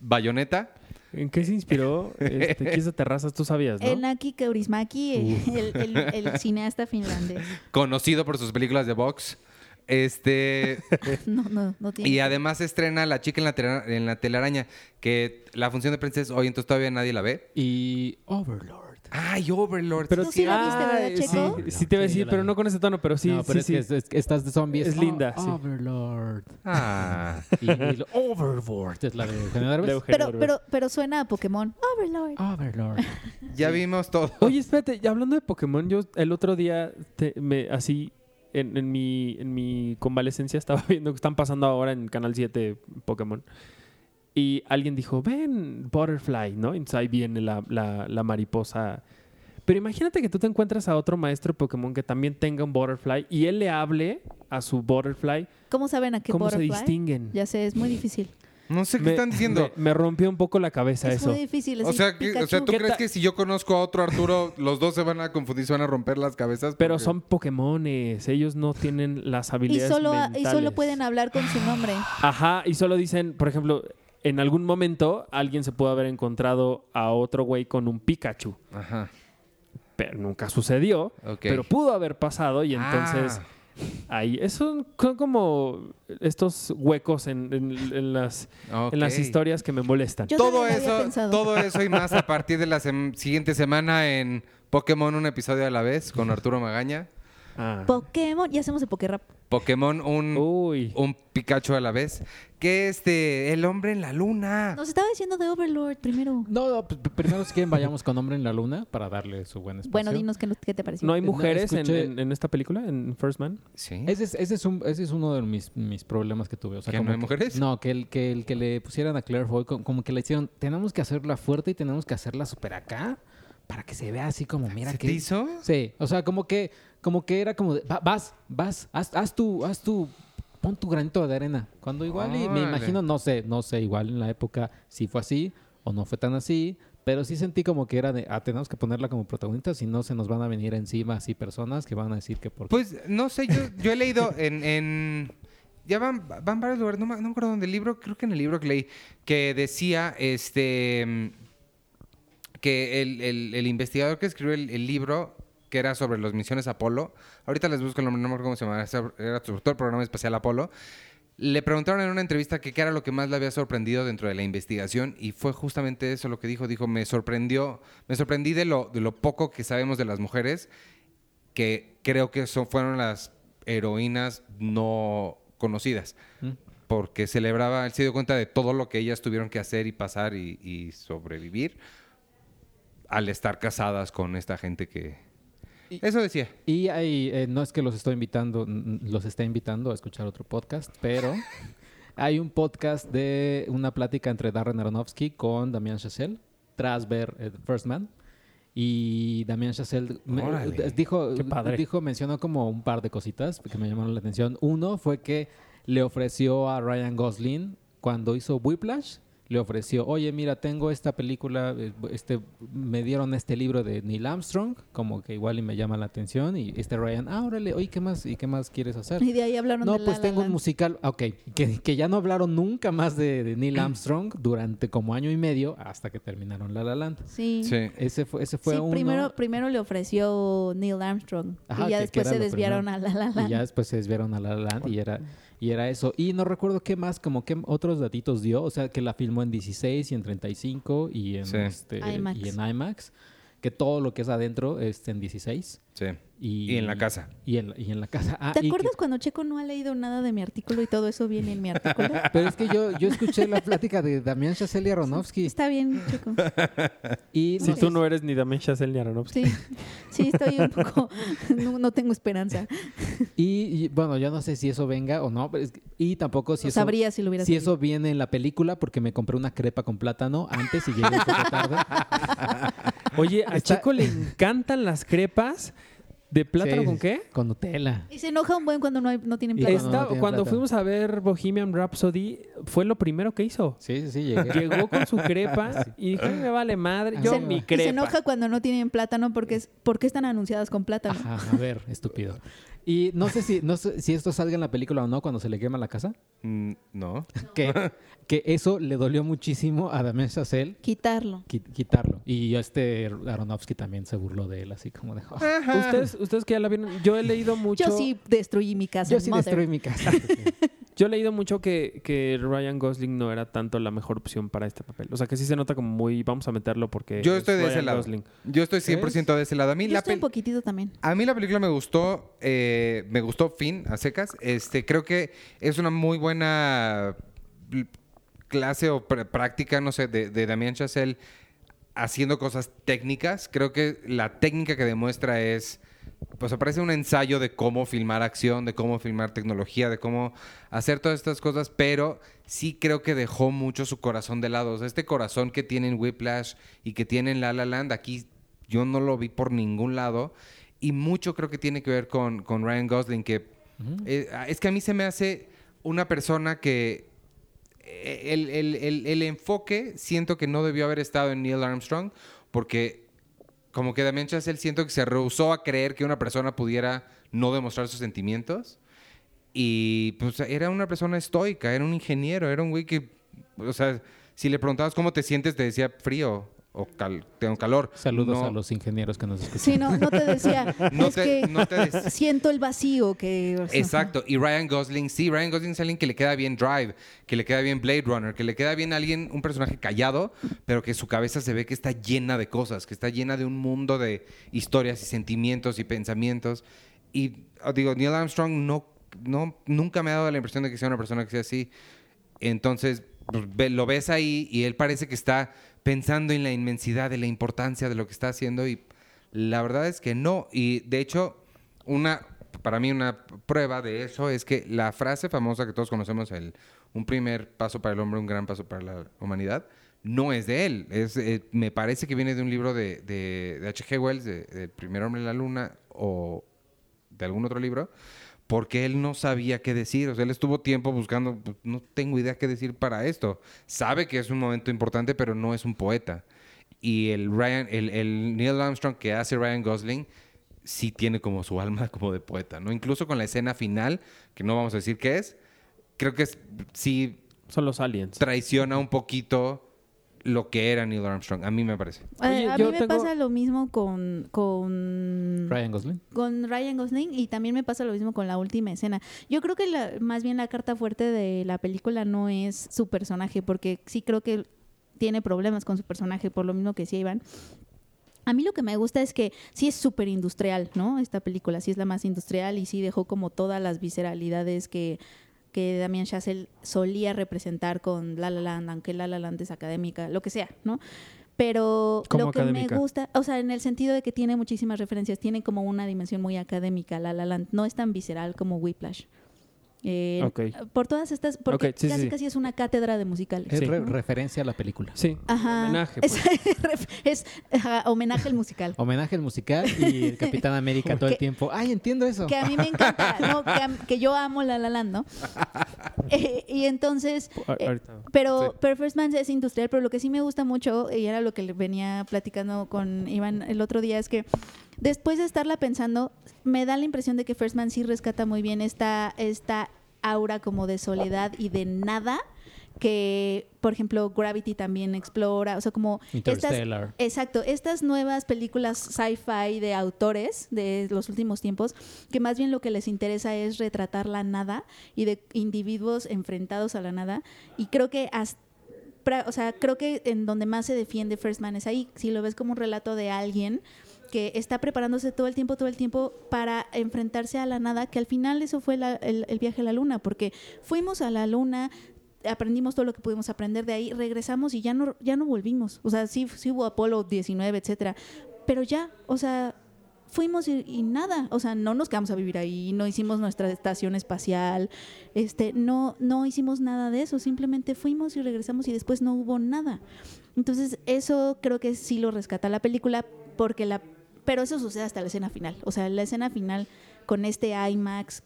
Bayonetta. ¿En qué se inspiró este, Kiss de Terrazas? Tú sabías, ¿no? El Naki Kaurismäki, el, el- el cineasta finlandés. conocido por sus películas de box. Este, No, no, no tiene. y además se estrena La chica en la, tela- en la telaraña, que la función de prensa es hoy, entonces todavía nadie la ve. Y Overlord. Ay, Overlord. Pero ¿Tú sí la viste, verdad, Checo? Sí, sí te voy a decir, pero no con ese tono, pero sí, no, pero sí, es sí. que es- es que estás de zombies. Es linda, Oh, sí. Overlord. Ah. Y, y lo- Overboard es la de Eugenio Derbez. Pero, pero, pero suena a Pokémon. Overlord. Overlord. Ya vimos todo. Oye, espérate, ya hablando de Pokémon, yo el otro día te- me así en, en mi en mi convalecencia estaba viendo que están pasando ahora en Canal 7 Pokémon. Y alguien dijo, ven, Butterfly, ¿no? Entonces ahí viene la, la- la mariposa. Pero imagínate que tú te encuentras a otro maestro de Pokémon que también tenga un Butterfly y él le hable a su Butterfly. ¿Cómo saben a qué ¿Cómo se distinguen? Ya sé, es muy difícil. No sé qué Me- están diciendo. Me, me rompió un poco la cabeza Es eso. muy difícil. es O sea, que, o sea, Pikachu. ¿tú ¿Qué crees que si yo conozco a otro Arturo, los dos se van a confundir, se van a romper las cabezas? Pero Porque- son Pokémones, ellos no tienen las y habilidades solo, y solo pueden hablar con su nombre. Ajá, y solo dicen, por ejemplo, en algún momento alguien se pudo haber encontrado a otro güey con un Pikachu, Ajá. pero nunca sucedió, pero pudo haber pasado y entonces Ah, ahí esos son como estos huecos en, en- en las, en las historias que me molestan. Yo todo eso, todo eso y más a partir de la sem- siguiente semana en Pokémon un episodio a la vez con Arturo Magaña. Ah. Pokémon. Ya hacemos el Pokérap. Pokémon un, Uy. un Pikachu a la vez. Que este, el hombre en la luna. Nos estaba diciendo de Overlord primero. No, no, p- primero si quieren vayamos con Hombre en la Luna para darle su buen espacio. Bueno, dinos qué, qué te pareció. ¿No hay No, mujeres en- escuché- en, en esta película, en First Man? Sí. Ese es, ese es, un- ese es uno de mis, mis problemas que tuve. O sea, ¿Que no como hay mujeres? No, que el, que el que le pusieran a Claire Foy, como, como que le hicieron, tenemos que hacerla fuerte y tenemos que hacerla super acá para que se vea así como, mira ¿Se que... te hizo? Sí, o sea, como que, como que era como, de, "Va- vas, vas, haz, haz tu, haz tu, pon tu granito de arena. Cuando igual, y me imagino, no sé, no sé, igual en la época si fue así o no fue tan así, pero sí sentí como que era de, ah, tenemos que ponerla como protagonista, si no se nos van a venir encima así personas que van a decir que por qué. Pues no sé, yo, yo he leído en, en- Ya van, van varios lugares, no me, no me acuerdo dónde el libro, creo que en el libro que leí, que decía este que el, el- el investigador que escribió el, el libro, que era sobre las misiones Apolo, ahorita les busco el nombre, no me acuerdo cómo se llama, era sobre todo el programa espacial Apolo, le preguntaron en una entrevista que qué era lo que más le había sorprendido dentro de la investigación y fue justamente eso lo que dijo. Dijo, me sorprendió, me sorprendí de lo, de lo poco que sabemos de las mujeres, que creo que son, fueron las heroínas no conocidas. ¿Mm? Porque celebraba, él se dio cuenta de todo lo que ellas tuvieron que hacer y pasar y, y sobrevivir al estar casadas con esta gente que... Y- Eso decía. Y hay, eh, no es que los estoy invitando, los está invitando a escuchar otro podcast, pero hay un podcast de una plática entre Darren Aronofsky con Damián Chazelle tras ver eh, First Man. Y Damián Chazelle me- d- dijo, dijo, mencionó como un par de cositas que me llamaron la atención. Uno fue que le ofreció a Ryan Gosling cuando hizo Whiplash. Le ofreció, oye, mira, tengo esta película, eh, este, me dieron este libro de Neil Armstrong, como que igual y me llama la atención. Y este Ryan, ah, órale, oye, ¿qué más? ¿Y qué más quieres hacer? Y de ahí hablaron No, de pues La La tengo un musical, ok, que, que ya no hablaron nunca más de, de Neil Armstrong durante como año y medio hasta que terminaron La La Land. Sí. Sí. Ese fue, ese fue Sí, uno. primero, primero le ofreció Neil Armstrong Ajá, y ya que- después se desviaron primero. a La La Land. Y ya después se desviaron a La La Land y era, y era eso. Y no recuerdo qué más, como qué otros datitos dio. O sea, que la filmó en 16 y en 35 y en, Sí. este, IMAX. y en IMAX. Que todo lo que es adentro es en 16. Sí. Y, Y en la casa. Y en, y en la casa. Ah, ¿Te que- acuerdas cuando Checo no ha leído nada de mi artículo y todo eso viene en mi artículo? pero es que yo, yo escuché la plática de Damián Chazelle y Aronofsky. Está bien, Checo. Y Si no tú no eres ni Damien Chazelle ni Aronofsky. Sí, sí, estoy un poco... No, no tengo esperanza. Y, y, bueno, yo no sé si eso venga o no, pero es que- y tampoco si No eso, sabría si lo hubiera si sabido. eso viene en la película porque me compré una crepa con plátano antes y llegué un poco tarde. Oye, a Está- Checo le encantan las crepas de plátano Sí, con sí, qué? Con Nutella. Y se enoja un buen cuando no, hay, no tienen Y plata. cuando no plátano. fuimos a ver Bohemian Rhapsody, fue lo primero que hizo. Sí, sí, sí, llegué. Llegó con su crepa y dije, "Ay, me vale madre. Yo Se- mi Y crepa. se enoja cuando no tienen plátano porque es porque están anunciadas con plátano. Ajá, a ver, estúpido. Y no sé si no sé si esto salga en la película o no cuando se le quema la casa. Mm, no. Que, que eso le dolió muchísimo a Damien Chazelle Quitarlo. qui- quitarlo. Y este Aronofsky también se burló de él, así como de... "Oh, Ustedes, ustedes que ya la vieron, yo he leído mucho. Yo sí destruí mi casa. yo sí Mother. destruí mi casa. Yo he leído mucho que, que Ryan Gosling no era tanto la mejor opción para este papel. O sea, que sí se nota como muy, vamos a meterlo porque Yo es estoy de ese lado. Gosling. Yo estoy 100% de ese lado. A mí Yo la estoy un poquitito también. A mí la película me gustó, eh, me gustó fin a secas. Este, creo que es una muy buena clase o pr- práctica, no sé, de, de Damien Chazelle haciendo cosas técnicas. Creo que la técnica que demuestra es, pues parece un ensayo de cómo filmar acción, de cómo filmar tecnología, de cómo hacer todas estas cosas, pero sí creo que dejó mucho su corazón de lado. O sea, este corazón que tiene en Whiplash y que tiene en La La Land, aquí yo no lo vi por ningún lado. Y mucho creo que tiene que ver con, con Ryan Gosling, que eh, es que a mí se me hace una persona que eh, el, el- el- el enfoque siento que no debió haber estado en Neil Armstrong, porque como que Damien Chazelle siento que se rehusó a creer que una persona pudiera no demostrar sus sentimientos. Y pues era una persona estoica, era un ingeniero, era un güey que, o sea, si le preguntabas cómo te sientes, te decía frío o cal- tengo calor. Saludos No- a los ingenieros que nos escuchan. Sí, no, no te decía. No es te- que no te des- siento el vacío que. o sea, Exacto. Y Ryan Gosling, sí, Ryan Gosling es alguien que le queda bien Drive, que le queda bien Blade Runner, que le queda bien alguien, un personaje callado, pero que su cabeza se ve que está llena de cosas, que está llena de un mundo de historias y sentimientos y pensamientos. Y oh, digo, Neil Armstrong no, no, nunca me ha dado la impresión de que sea una persona que sea así. Entonces, pues, lo ves ahí y él parece que está pensando en la inmensidad de la importancia de lo que está haciendo y la verdad es que no. Y de hecho, una, para mí una prueba de eso es que la frase famosa que todos conocemos, el un primer paso para el hombre, un gran paso para la humanidad, no es de él. Es, eh, me parece que viene de un libro de, de, de H.G. Wells, de El primer hombre en la luna, o de algún otro libro, porque él no sabía qué decir. O sea, él estuvo tiempo buscando, pues, no tengo idea qué decir para esto. Sabe que es un momento importante, pero no es un poeta. Y el Ryan, el, el Neil Armstrong que hace Ryan Gosling, sí tiene como su alma como de poeta, ¿no? Incluso con la escena final, que no vamos a decir qué es, creo que es, sí Son los aliens. traiciona un poquito lo que era Neil Armstrong. A mí me parece. A, Oye, a yo mí me tengo- pasa lo mismo con, con Ryan Gosling. con Ryan Gosling y también me pasa lo mismo con la última escena. Yo creo que la- más bien la carta fuerte de la película no es su personaje, porque sí creo que tiene problemas con su personaje, por lo mismo que decía Iván. A mí lo que me gusta es que sí es súper industrial, ¿no? Esta película sí es la más industrial y sí dejó como todas las visceralidades que, que Damien Chazelle solía representar con La La Land, aunque La La Land es académica, lo que sea, ¿no? Pero ¿Cómo lo que académica? me gusta, o sea, en el sentido de que tiene muchísimas referencias, tiene como una dimensión muy académica, La La Land, no es tan visceral como Whiplash. Eh. Por todas estas, porque sí, casi sí. casi es una cátedra de musicales. Es Sí. re- referencia a la película. Sí. Ajá. Homenaje. Es, pues. es, ajá, homenaje al musical. Homenaje al musical y el Capitán América todo el tiempo. Ay, entiendo eso. Que a mí me encanta, no, que, a- que yo amo La La Land, ¿no? Eh, y entonces, eh, pero, Sí. pero First Man es industrial, pero lo que sí me gusta mucho, y era lo que venía platicando con Iván el otro día, es que después de estarla pensando, me da la impresión de que First Man sí rescata muy bien esta, esta aura como de soledad y de nada que, por ejemplo, Gravity también explora, o sea, como estas, Interstellar. Exacto, estas nuevas películas sci-fi de autores de los últimos tiempos, que más bien lo que les interesa es retratar la nada y de individuos enfrentados a la nada. Y creo que hasta o sea, creo que en donde más se defiende First Man es ahí. Si lo ves como un relato de alguien que está preparándose todo el tiempo, todo el tiempo para enfrentarse a la nada, que al final eso fue la- el, viaje a la luna, porque fuimos a la luna, aprendimos todo lo que pudimos aprender de ahí, regresamos y ya no, ya no volvimos. O sea, sí, sí hubo Apolo 19, etcétera, pero ya, o sea, fuimos y, y nada, o sea, no nos quedamos a vivir ahí, no hicimos nuestra estación espacial, este, no, no hicimos nada de eso, simplemente fuimos y regresamos y después no hubo nada. Entonces, eso creo que sí lo rescata la película, porque la, pero eso sucede hasta la escena final. O sea, la escena final con este IMAX,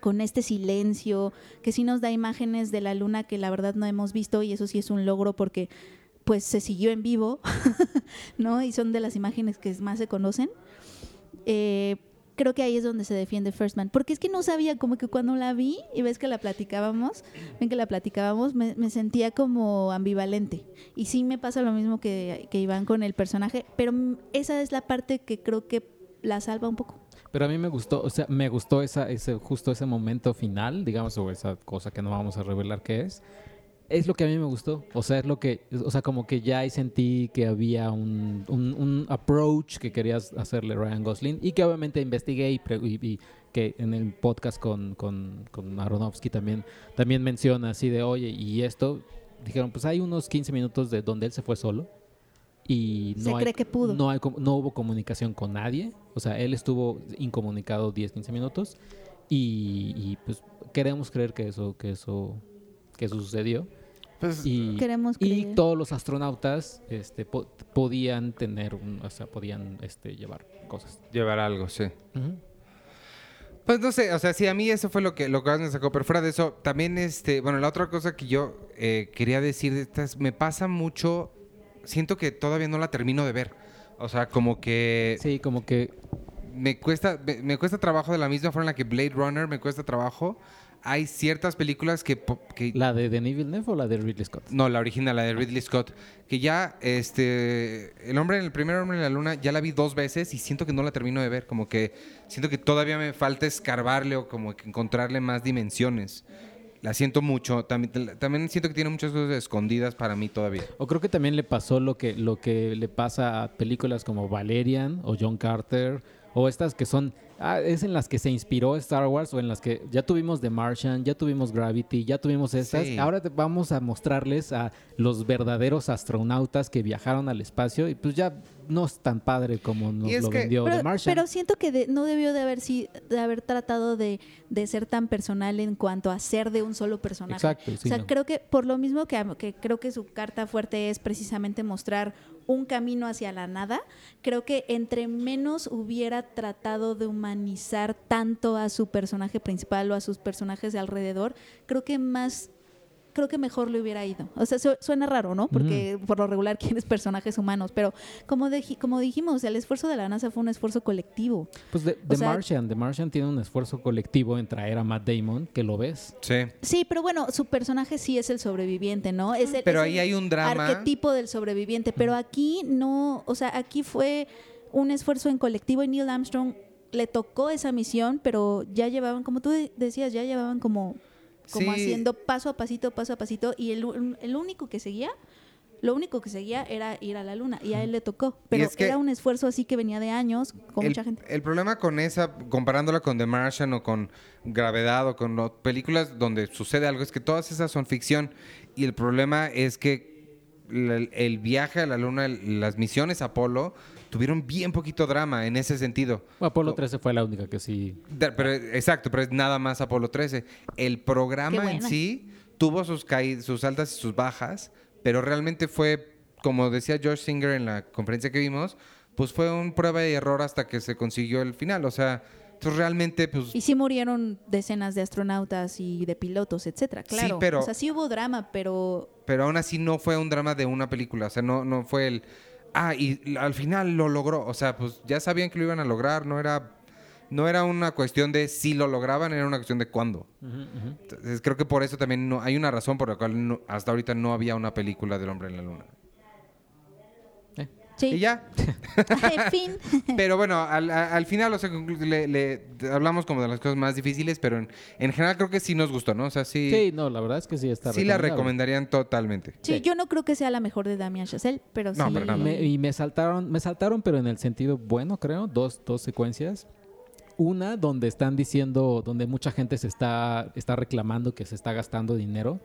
con este silencio, que sí nos da imágenes de la luna que la verdad no hemos visto, y eso sí es un logro porque pues se siguió en vivo, ¿no? Y son de las imágenes que más se conocen. Eh, creo que ahí es donde se defiende First Man. Porque es que no sabía, como que cuando la vi y ves que la platicábamos, ven que la platicábamos, me, me sentía como ambivalente. Y sí me pasa lo mismo que, que Iván con el personaje, pero esa es la parte que creo que la salva un poco. Pero a mí me gustó, o sea, me gustó esa, ese, justo ese momento final, digamos, o esa cosa que no vamos a revelar qué es. Es lo que a mí me gustó. O sea, es lo que, o sea, como que ya ahí sentí que había un, un, un approach que querías hacerle Ryan Gosling y que obviamente investigué y, pre- y- y que en el podcast con, con, con Aronofsky también, también menciona así de, oye, y esto, dijeron, pues hay unos 15 minutos de donde él se fue solo y no Se hay- cree que pudo. No, hay no hubo comunicación con nadie. O sea, él estuvo incomunicado 10, 15 minutos. Y, y, pues queremos creer que eso, que eso, que eso sucedió. Pues, Y, Queremos y creer. todos los astronautas este, po- podían tener, un- o sea, podían este, llevar cosas. llevar algo, sí. Pues no sé, o sea, sí, a mí eso fue lo que, lo que más me sacó, pero fuera de eso, también, este, bueno, la otra cosa que yo eh, quería decir de estas, me pasa mucho, siento que todavía no la termino de ver. O sea, como que Sí, como que me cuesta, me, me cuesta trabajo de la misma forma en la que Blade Runner me cuesta trabajo. Hay ciertas películas que, la de Denis Villeneuve o la de Ridley Scott. no, la original, la de Ridley Scott. Que ya, este. El hombre en el primer hombre en la luna, ya la vi dos veces y siento que no la termino de ver. Como que siento que todavía me falta escarbarle o como que encontrarle más dimensiones. La siento mucho. También, también siento que tiene muchas cosas escondidas para mí todavía. O creo que también le pasó lo que, lo que le pasa a películas como Valerian o John Carter o estas que son ah, es en las que se inspiró Star Wars o en las que ya tuvimos The Martian, ya tuvimos Gravity, ya tuvimos estas. Sí. Ahora te vamos a mostrarles a los verdaderos astronautas que viajaron al espacio y pues ya no es tan padre como nos lo que- vendió The Martian. pero siento que de- no debió de haber, si, de haber tratado de, de ser tan personal en cuanto a ser de un solo personaje. Exacto, sí, o sea, no. creo que por lo mismo que, que creo que su carta fuerte es precisamente mostrar un camino hacia la nada, creo que entre menos hubiera tratado de humanizar tanto a su personaje principal o a sus personajes de alrededor, creo que más creo que mejor le hubiera ido. O sea, su- suena raro, ¿no? Porque por lo regular quieres personajes humanos, pero como, como dijimos, el esfuerzo de la NASA fue un esfuerzo colectivo. Pues The, The sea- Martian, The Martian tiene un esfuerzo colectivo en traer a Matt Damon, que lo ves. Sí. Sí, pero bueno, su personaje sí es el sobreviviente, ¿no? Es el, Pero es ahí el hay un drama. Arquetipo del sobreviviente, pero aquí no, o sea, aquí fue un esfuerzo en colectivo y Neil Armstrong le tocó esa misión, pero ya llevaban, como tú de- decías, ya llevaban como, como Sí. haciendo paso a pasito, paso a pasito, y el, el único que seguía, lo único que seguía era ir a la luna, y a él le tocó. Pero es que- era un esfuerzo así que venía de años, con el, mucha gente. el problema con esa, comparándola con The Martian o con Gravedad o con películas donde sucede algo, es que todas esas son ficción. Y el problema es que el, viaje a la luna, las misiones Apolo, tuvieron bien poquito drama en ese sentido. Apolo 13 fue la única que sí. Pero, exacto, pero es nada más Apolo 13. El programa en sí tuvo sus, sus altas y sus bajas, pero realmente fue, como decía George Singer en la conferencia que vimos, pues fue un prueba y error hasta que se consiguió el final. O sea, entonces realmente, pues... Y sí murieron decenas de astronautas y de pilotos, etcétera, Sí, claro. pero- O sea, sí hubo drama, pero Pero aún así no fue un drama de una película. O sea, no, no fue el... Ah, y al final lo logró. O sea, pues ya sabían que lo iban a lograr. No era, no era una cuestión de si lo lograban, era una cuestión de cuándo. Entonces, creo que por eso también no, hay una razón por la cual no- hasta ahorita no había una película del hombre en la luna. Sí. Y ya. fin. Pero bueno, al, al final, o sea, le, le- hablamos como de las cosas más difíciles, pero en, en general creo que sí nos gustó, ¿no? O sea, sí, Sí, no, la verdad es que sí está sí la recomendarían totalmente. Sí, Sí. yo no creo que sea la mejor de Damien Chazelle, pero No, sí. nada. Me- y me saltaron, me saltaron, pero en el sentido bueno, creo, dos, dos secuencias. Una donde están diciendo, donde mucha gente se está, está reclamando que se está gastando dinero.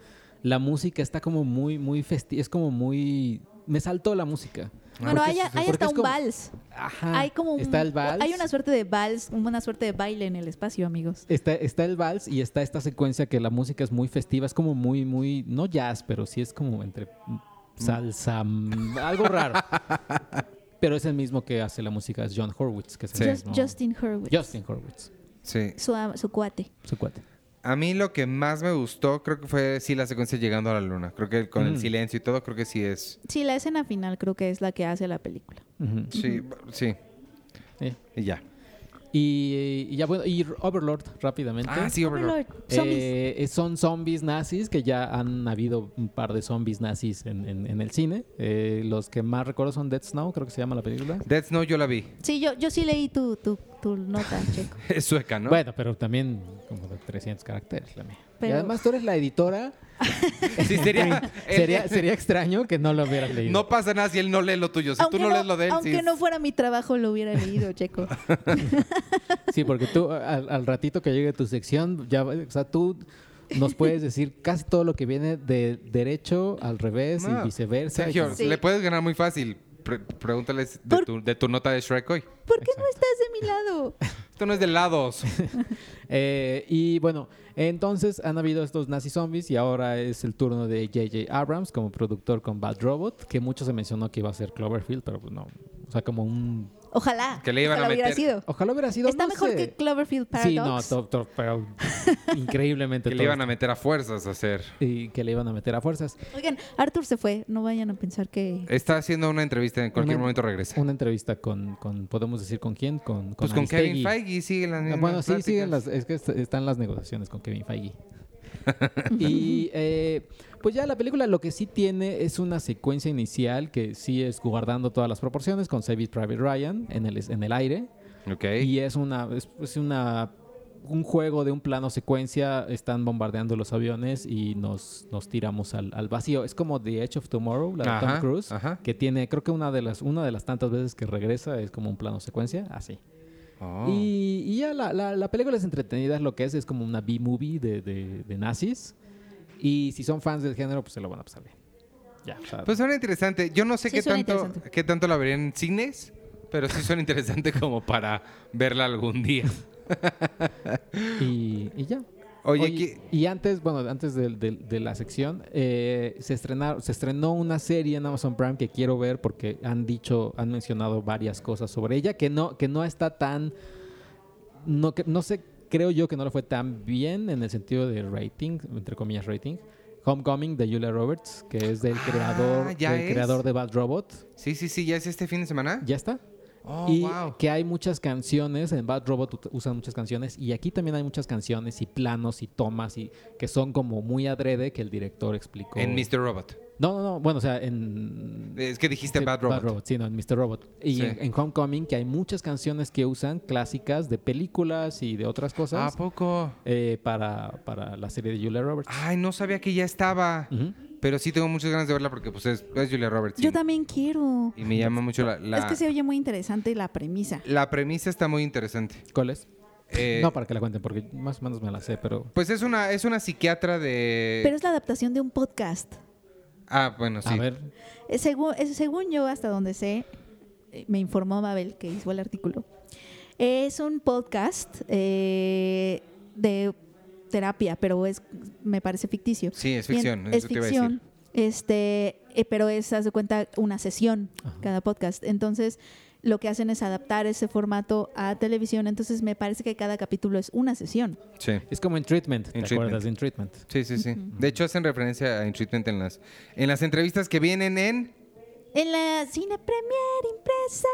La música está como muy, muy festiva, es como muy... Me saltó la música. Bueno, Porque hay, es- hay hasta un como- vals. Ajá. Hay como un- está el vals. Hay una suerte de vals, una suerte de baile en el espacio, amigos. Está, está el vals y está esta secuencia que la música es muy festiva, es como muy, muy, no jazz, pero sí es como entre salsa, algo raro. pero es el mismo que hace la música, es John Horwitz, que es el Sí. Just- mismo- Justin Hurwitz. Justin Horwitz, Sí. Su, su cuate. su cuate. A mí lo que más me gustó creo que fue sí la secuencia llegando a la luna. Creo que con el silencio y todo, creo que sí es... Sí, la escena final creo que es la que hace la película. Sí, sí. Eh. Y ya. Y, y ya bueno, y Overlord rápidamente. Ah, sí, Overlord. Overlord, zombies. Eh, son zombies nazis, que ya han habido un par de zombies nazis en, en- en el cine. Eh, los que más recuerdo son Dead Snow, creo que se llama la película. Death Snow yo la vi. Sí, yo, yo sí leí tu, tu, tu nota, Checo. Es sueca, ¿no? Bueno, pero también como de 300 caracteres la mía. Y además tú eres la editora. sí, sería, sería, sería extraño que no lo hubieras leído. No pasa nada si él no lee lo tuyo. Si aunque tú no, lees lo de él, aunque sí. no fuera mi trabajo, lo hubiera leído, Checo. Sí, porque tú al, al ratito que llegue tu sección, ya, o sea, tú nos puedes decir casi todo lo que viene de derecho al revés No. y viceversa. Sergio, Y- Sí. le puedes ganar muy fácil. Pre- pregúntales de Por- tu, de tu nota de Shrek hoy. ¿Por qué no estás de mi lado? Esto no es de lados. Eh, y bueno, entonces han habido estos nazi zombies y ahora es el turno de J.J. Abrams como productor con Bad Robot, que mucho se mencionó que iba a ser Cloverfield, pero pues no. O sea, como un... Ojalá. Que le iban a ojalá hubiera meter- sido. Ojalá hubiera sido... Está no mejor sé. que Cloverfield Sí, no, Paradox. to- to- pero increíblemente. Que le iban a meter a fuerzas a hacer. y que le iban a meter a fuerzas. Oigan, Arthur se fue. No vayan a pensar que... Está haciendo una entrevista. En cualquier Una- momento regresa. Una entrevista con, con podemos decir con quién, con, con Pues con Kevin Aristegui. Feige sigue las Ah, mismas Bueno, sí, pláticas. siguen las, es que est- están las negociaciones con Kevin Feige. y eh, pues ya la película lo que sí tiene es una secuencia inicial que sí es guardando todas las proporciones con Saving Private Ryan en el, en el aire. Ok. Y es una, es, es una un juego de un plano secuencia, están bombardeando los aviones y nos, nos tiramos al, al vacío. Es como The Edge of Tomorrow, la de Ajá, Tom Cruise, ajá. que tiene, creo que una de las, una de las tantas veces que regresa es como un plano secuencia, así. Oh. Y, y ya la, la- la película es entretenida, es lo que es, es como una B-movie de, de- de nazis. Y si son fans del género, pues se lo van a pasar bien. Ya, o sea, Pues suena interesante. Yo no sé Sí, qué suena tanto, interesante. qué tanto la vería en cines, pero sí suena interesante como para verla algún día. y, y ya. Oye, Oye, ¿qué- y antes, bueno, antes del- del- de, la sección, eh, se, estrenaron, se estrenó una serie en Amazon Prime que quiero ver porque han dicho, han mencionado varias cosas sobre ella, que no, que no está tan, no, que, no sé, creo yo que no le fue tan bien en el sentido de rating, entre comillas rating. Homecoming de Julia Roberts, que es del Ah, creador, ¿ya del creador de Bad Robot. Sí, sí, sí, ya es este fin de semana. Ya está. Oh, y wow. que hay muchas canciones, en Bad Robot usan muchas canciones, y aquí también hay muchas canciones y planos y tomas y que son como muy adrede que el director explicó. En Mr. Robot. No, no, no, bueno, o sea, en... Es que dijiste sí, Bad Robot. sí, no, en Mr. Robot. Y Sí. en, en Homecoming, que hay muchas canciones que usan clásicas de películas y de otras ¿A cosas poco? eh, para, para la serie de Julia Roberts. Ay, no sabía que ya estaba. Ujú. Pero sí tengo muchas ganas de verla porque pues es, es Julia Roberts. Yo y- también quiero. Y me llama mucho la... la- Es que se oye muy interesante la premisa. La premisa está muy interesante. ¿Cuál es? Eh, no, para que la cuenten, porque más o menos me la sé, pero... Pues es una, es una psiquiatra de... Pero es la adaptación de un podcast. Ah, bueno, sí. A ver, Eh, Según, eh, según yo, hasta donde sé, me informó Mabel, que hizo el artículo, es un podcast eh, de terapia, pero es me parece ficticio. Sí, es Bien, ficción. es eso te iba a ficción. decir. Este, eh, pero es, haz de cuenta, una sesión Ajá. cada podcast. Entonces, lo que hacen es adaptar ese formato a televisión. Entonces, me parece que cada capítulo es una sesión. Sí. es como en Treatment, ¿te En acuerdas Treatment. de En Treatment? Sí, sí, sí. De hecho, hacen referencia a Treatment en las, en las entrevistas que vienen en... En la Cine Premier impresa.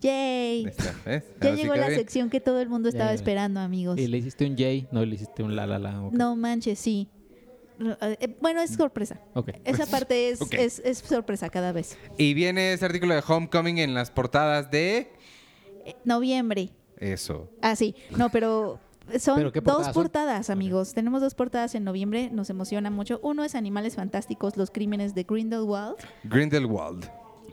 Yay. Ahí está, ¿ves? Ya Ahora sí llegó queda la bien. sección que todo el mundo estaba esperando, amigos. Y le hiciste un J, no le hiciste un la la la. ok. No manches, sí. Eh, Bueno, es sorpresa. Ok. Esa parte es, Ok. es, es sorpresa cada vez. Y viene ese artículo de Homecoming en las portadas de... Eh, Noviembre. Eso. Ah, sí. No, pero son ¿Pero qué dos portadas son? portadas, amigos. Tenemos dos portadas en noviembre. Nos emociona mucho. Uno es Animales Fantásticos, los crímenes de Grindelwald. Grindelwald.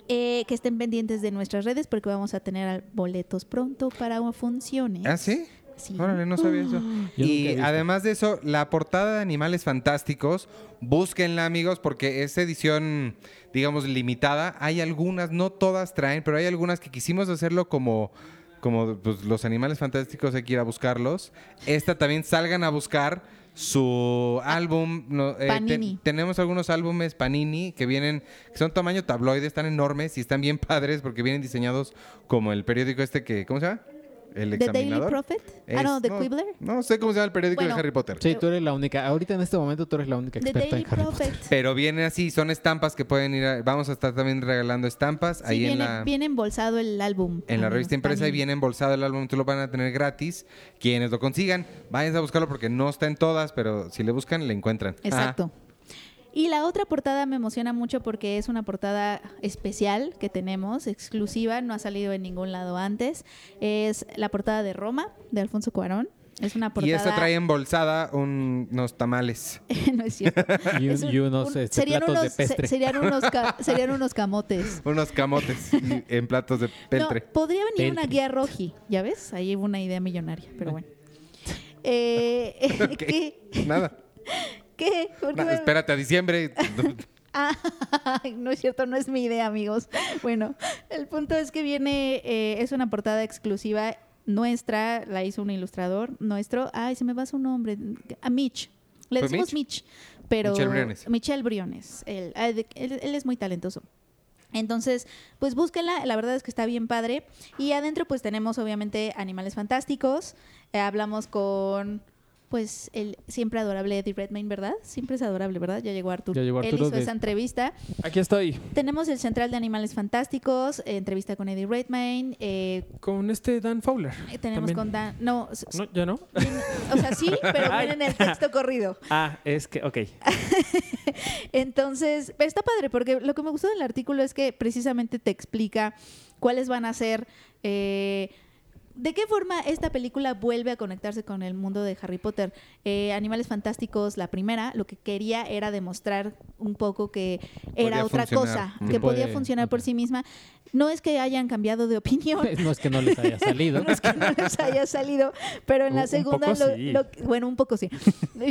Eh, que estén pendientes de nuestras redes porque vamos a tener boletos pronto para funciones. ¿Ah, sí? Sí. Órale, no sabía eso. Yo he Y además de eso, la portada de Animales Fantásticos, búsquenla, amigos, porque es edición, digamos, limitada. Hay algunas, no todas traen, pero hay algunas que quisimos hacerlo como, como pues, los Animales Fantásticos, hay que ir a buscarlos. Esta también salgan a buscar su álbum. no, eh, Panini. tenemos algunos álbumes Panini que vienen, que son tamaño tabloide, están enormes y están bien padres porque vienen diseñados como el periódico este que, ¿cómo se llama? El ¿The Daily examinador. Prophet? Es- ah, no, ¿The no, Quibbler? No sé cómo se llama el periódico Bueno. de Harry Potter. Sí, tú eres la única. Ahorita en este momento tú eres la única The experta Daily en Harry Potter. Pero vienen así, son estampas que pueden ir a- Vamos a estar también regalando estampas Sí, ahí viene, en la... viene embolsado el álbum. En la revista impresa y viene embolsado el álbum, tú lo van a tener gratis. Quienes lo consigan, vayan a buscarlo porque no está en todas, pero si le buscan, le encuentran. Exacto. Y la otra portada me emociona mucho porque es una portada especial que tenemos, exclusiva, no ha salido en ningún lado antes. Es la portada de Roma, de Alfonso Cuarón. Es una portada... Y esta trae embolsada un- unos tamales. no es cierto. Y, un- Es un- y unos un- este, serían, platos unos, de se- pestre. serían, unos ca- serían unos camotes. Unos camotes en platos de peltre. No, podría venir una guía roji, ya ves, ahí hubo una idea millonaria, pero bueno. Eh. Nada. ¿Qué? ¿Por qué No, me- espérate a diciembre. Ah, no es cierto, no es mi idea, amigos. Bueno, el punto es que viene, eh, es una portada exclusiva nuestra, la hizo un ilustrador nuestro. Ay, se me va su nombre. A Mitch. Le ¿Fue decimos Mitch? pero Michel Briones. Michel Briones. Él, ah, él es muy talentoso. Entonces, pues búsquenla, la verdad es que está bien padre. Y adentro pues tenemos obviamente Animales Fantásticos. Eh, hablamos con pues el siempre adorable Eddie Redmayne, ¿verdad? Siempre es adorable, ¿verdad? Ya llegó Arturo. Ya llegó Él Arturo hizo de- esa entrevista. Aquí estoy. Tenemos el Central de Animales Fantásticos, eh, entrevista con Eddie Redmayne. eh, Con este Dan Fowler. tenemos también. con Dan... No, ¿Ya no? o sea, sí, pero Ay. viene en el texto corrido. Ah, es que, ok. Entonces, pero está padre, porque lo que me gustó del artículo es que precisamente te explica cuáles van a ser. eh, ¿De qué forma esta película vuelve a conectarse con el mundo de Harry Potter? Eh, Animales Fantásticos, la primera, lo que quería era demostrar un poco que era Podía otra funcionar. cosa, Mm. que podía Puede- funcionar por sí misma. No es que hayan cambiado de opinión, no es que no les haya salido. no es que no les haya salido, pero en la un segunda, poco lo- sí. lo- bueno, un poco sí.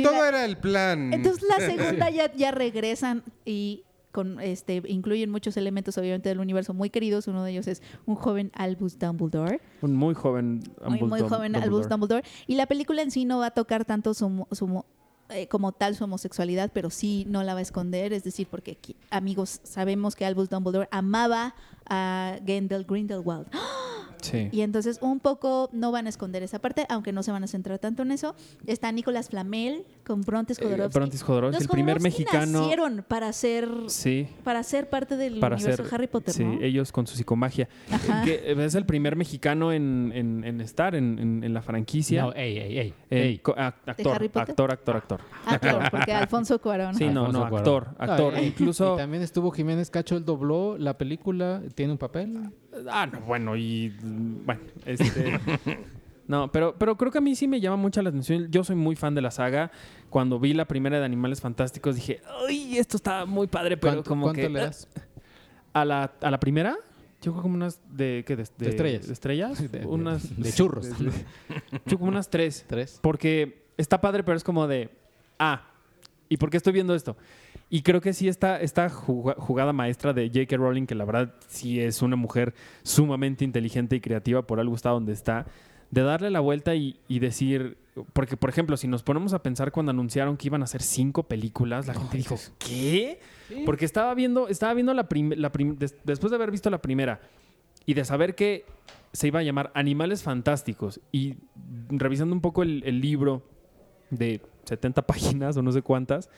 Todo la- era el plan. entonces la segunda ya, ya regresan y con este incluyen muchos elementos obviamente del universo muy queridos. Uno de ellos es un joven Albus Dumbledore, Un muy joven muy, muy Dumbledore- joven Albus Dumbledore. Y la película en sí no va a tocar tanto su, su eh, como tal su homosexualidad, pero sí no la va a esconder. Es decir, porque aquí, amigos sabemos que Albus Dumbledore amaba a Gendel Grindelwald. Sí. Y entonces un poco no van a esconder esa parte, aunque no se van a centrar tanto en eso. Está Nicolás Flamel con Brontes Eh, Jodorowsky. Brontis Jodorowsky, Los el primer mexicano. nacieron para ser Sí. para ser parte del Para universo ser Harry Potter, sí, ¿no? ellos con su psicomagia. Ajá. Que es el primer mexicano en, en- en estar en, en- en la franquicia. No, ey, ey, ey. Eh, ey. actor, Harry Potter? actor, actor, actor. Ah, claro, porque Alfonso Cuarón. Sí, no, Alfonso no, Cuarón. actor, actor. Eh, Incluso- Y también estuvo Jiménez Cacho, él dobló la película, tiene un papel. Ah, no, bueno, y bueno, este No, pero, pero creo que a mí sí me llama mucho la atención. Yo soy muy fan de la saga. Cuando vi la primera de Animales Fantásticos dije, ¡ay, esto está muy padre! Pero ¿Cuánto, como cuánto que le das? a la, a la primera, yo creo como unas de ¿qué? De, De estrellas. de estrellas, De- de- unas de churros. yo como unas tres. ¿Tres? Porque está padre, pero es como de, ah, ¿y por qué estoy viendo esto? Y creo que sí esta juga- jugada maestra de J.K. Rowling, que la verdad sí es una mujer sumamente inteligente y creativa, por algo está donde está, de darle la vuelta y, y decir, porque por ejemplo, si nos ponemos a pensar cuando anunciaron que iban a hacer cinco películas, la gente dijo, ¿qué? Porque estaba viendo, estaba viendo la, des- después de haber visto la primera y de saber que se iba a llamar Animales Fantásticos y revisando un poco el, el libro de 70 páginas o no sé cuántas,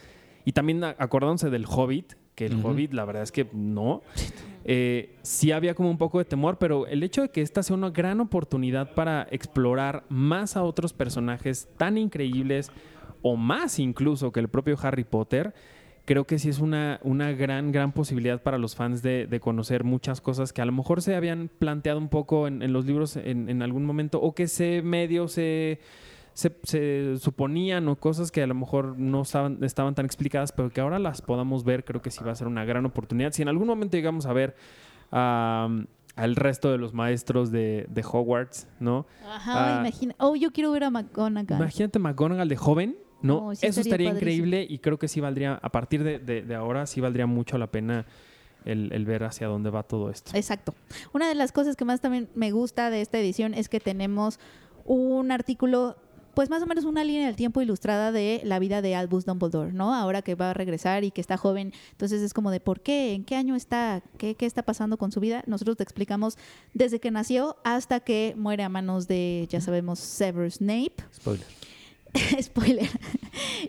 y también acordándose del Hobbit, que el. Hobbit la verdad es que no, eh, sí había como un poco de temor, pero el hecho de que esta sea una gran oportunidad para explorar más a otros personajes tan increíbles o más incluso que el propio Harry Potter, creo que sí es una, una gran, gran posibilidad para los fans de, de conocer muchas cosas que a lo mejor se habían planteado un poco en, en los libros en, en algún momento o que se medio se, se, se suponían o cosas que a lo mejor no estaban, estaban tan explicadas, pero que ahora las podamos ver, creo que sí va a ser una gran oportunidad. Si en algún momento llegamos a ver al resto de los maestros de, de Hogwarts, ¿no? Ajá, Ah. imagina. Oh, yo quiero ver a McGonagall. Imagínate McGonagall de joven, ¿no? Oh, sí Eso estaría increíble y creo que sí valdría, a partir de, de- de ahora, sí valdría mucho la pena el, el ver hacia dónde va todo esto. Exacto. Una de las cosas que más también me gusta de esta edición es que tenemos un artículo, pues más o menos una línea del tiempo ilustrada de la vida de Albus Dumbledore, ¿no? Ahora que va a regresar y que está joven. Entonces es como de por qué, en qué año está, qué, qué está pasando con su vida. Nosotros te explicamos desde que nació hasta que muere a manos de, ya sabemos, Severus Snape. Spoiler. Spoiler.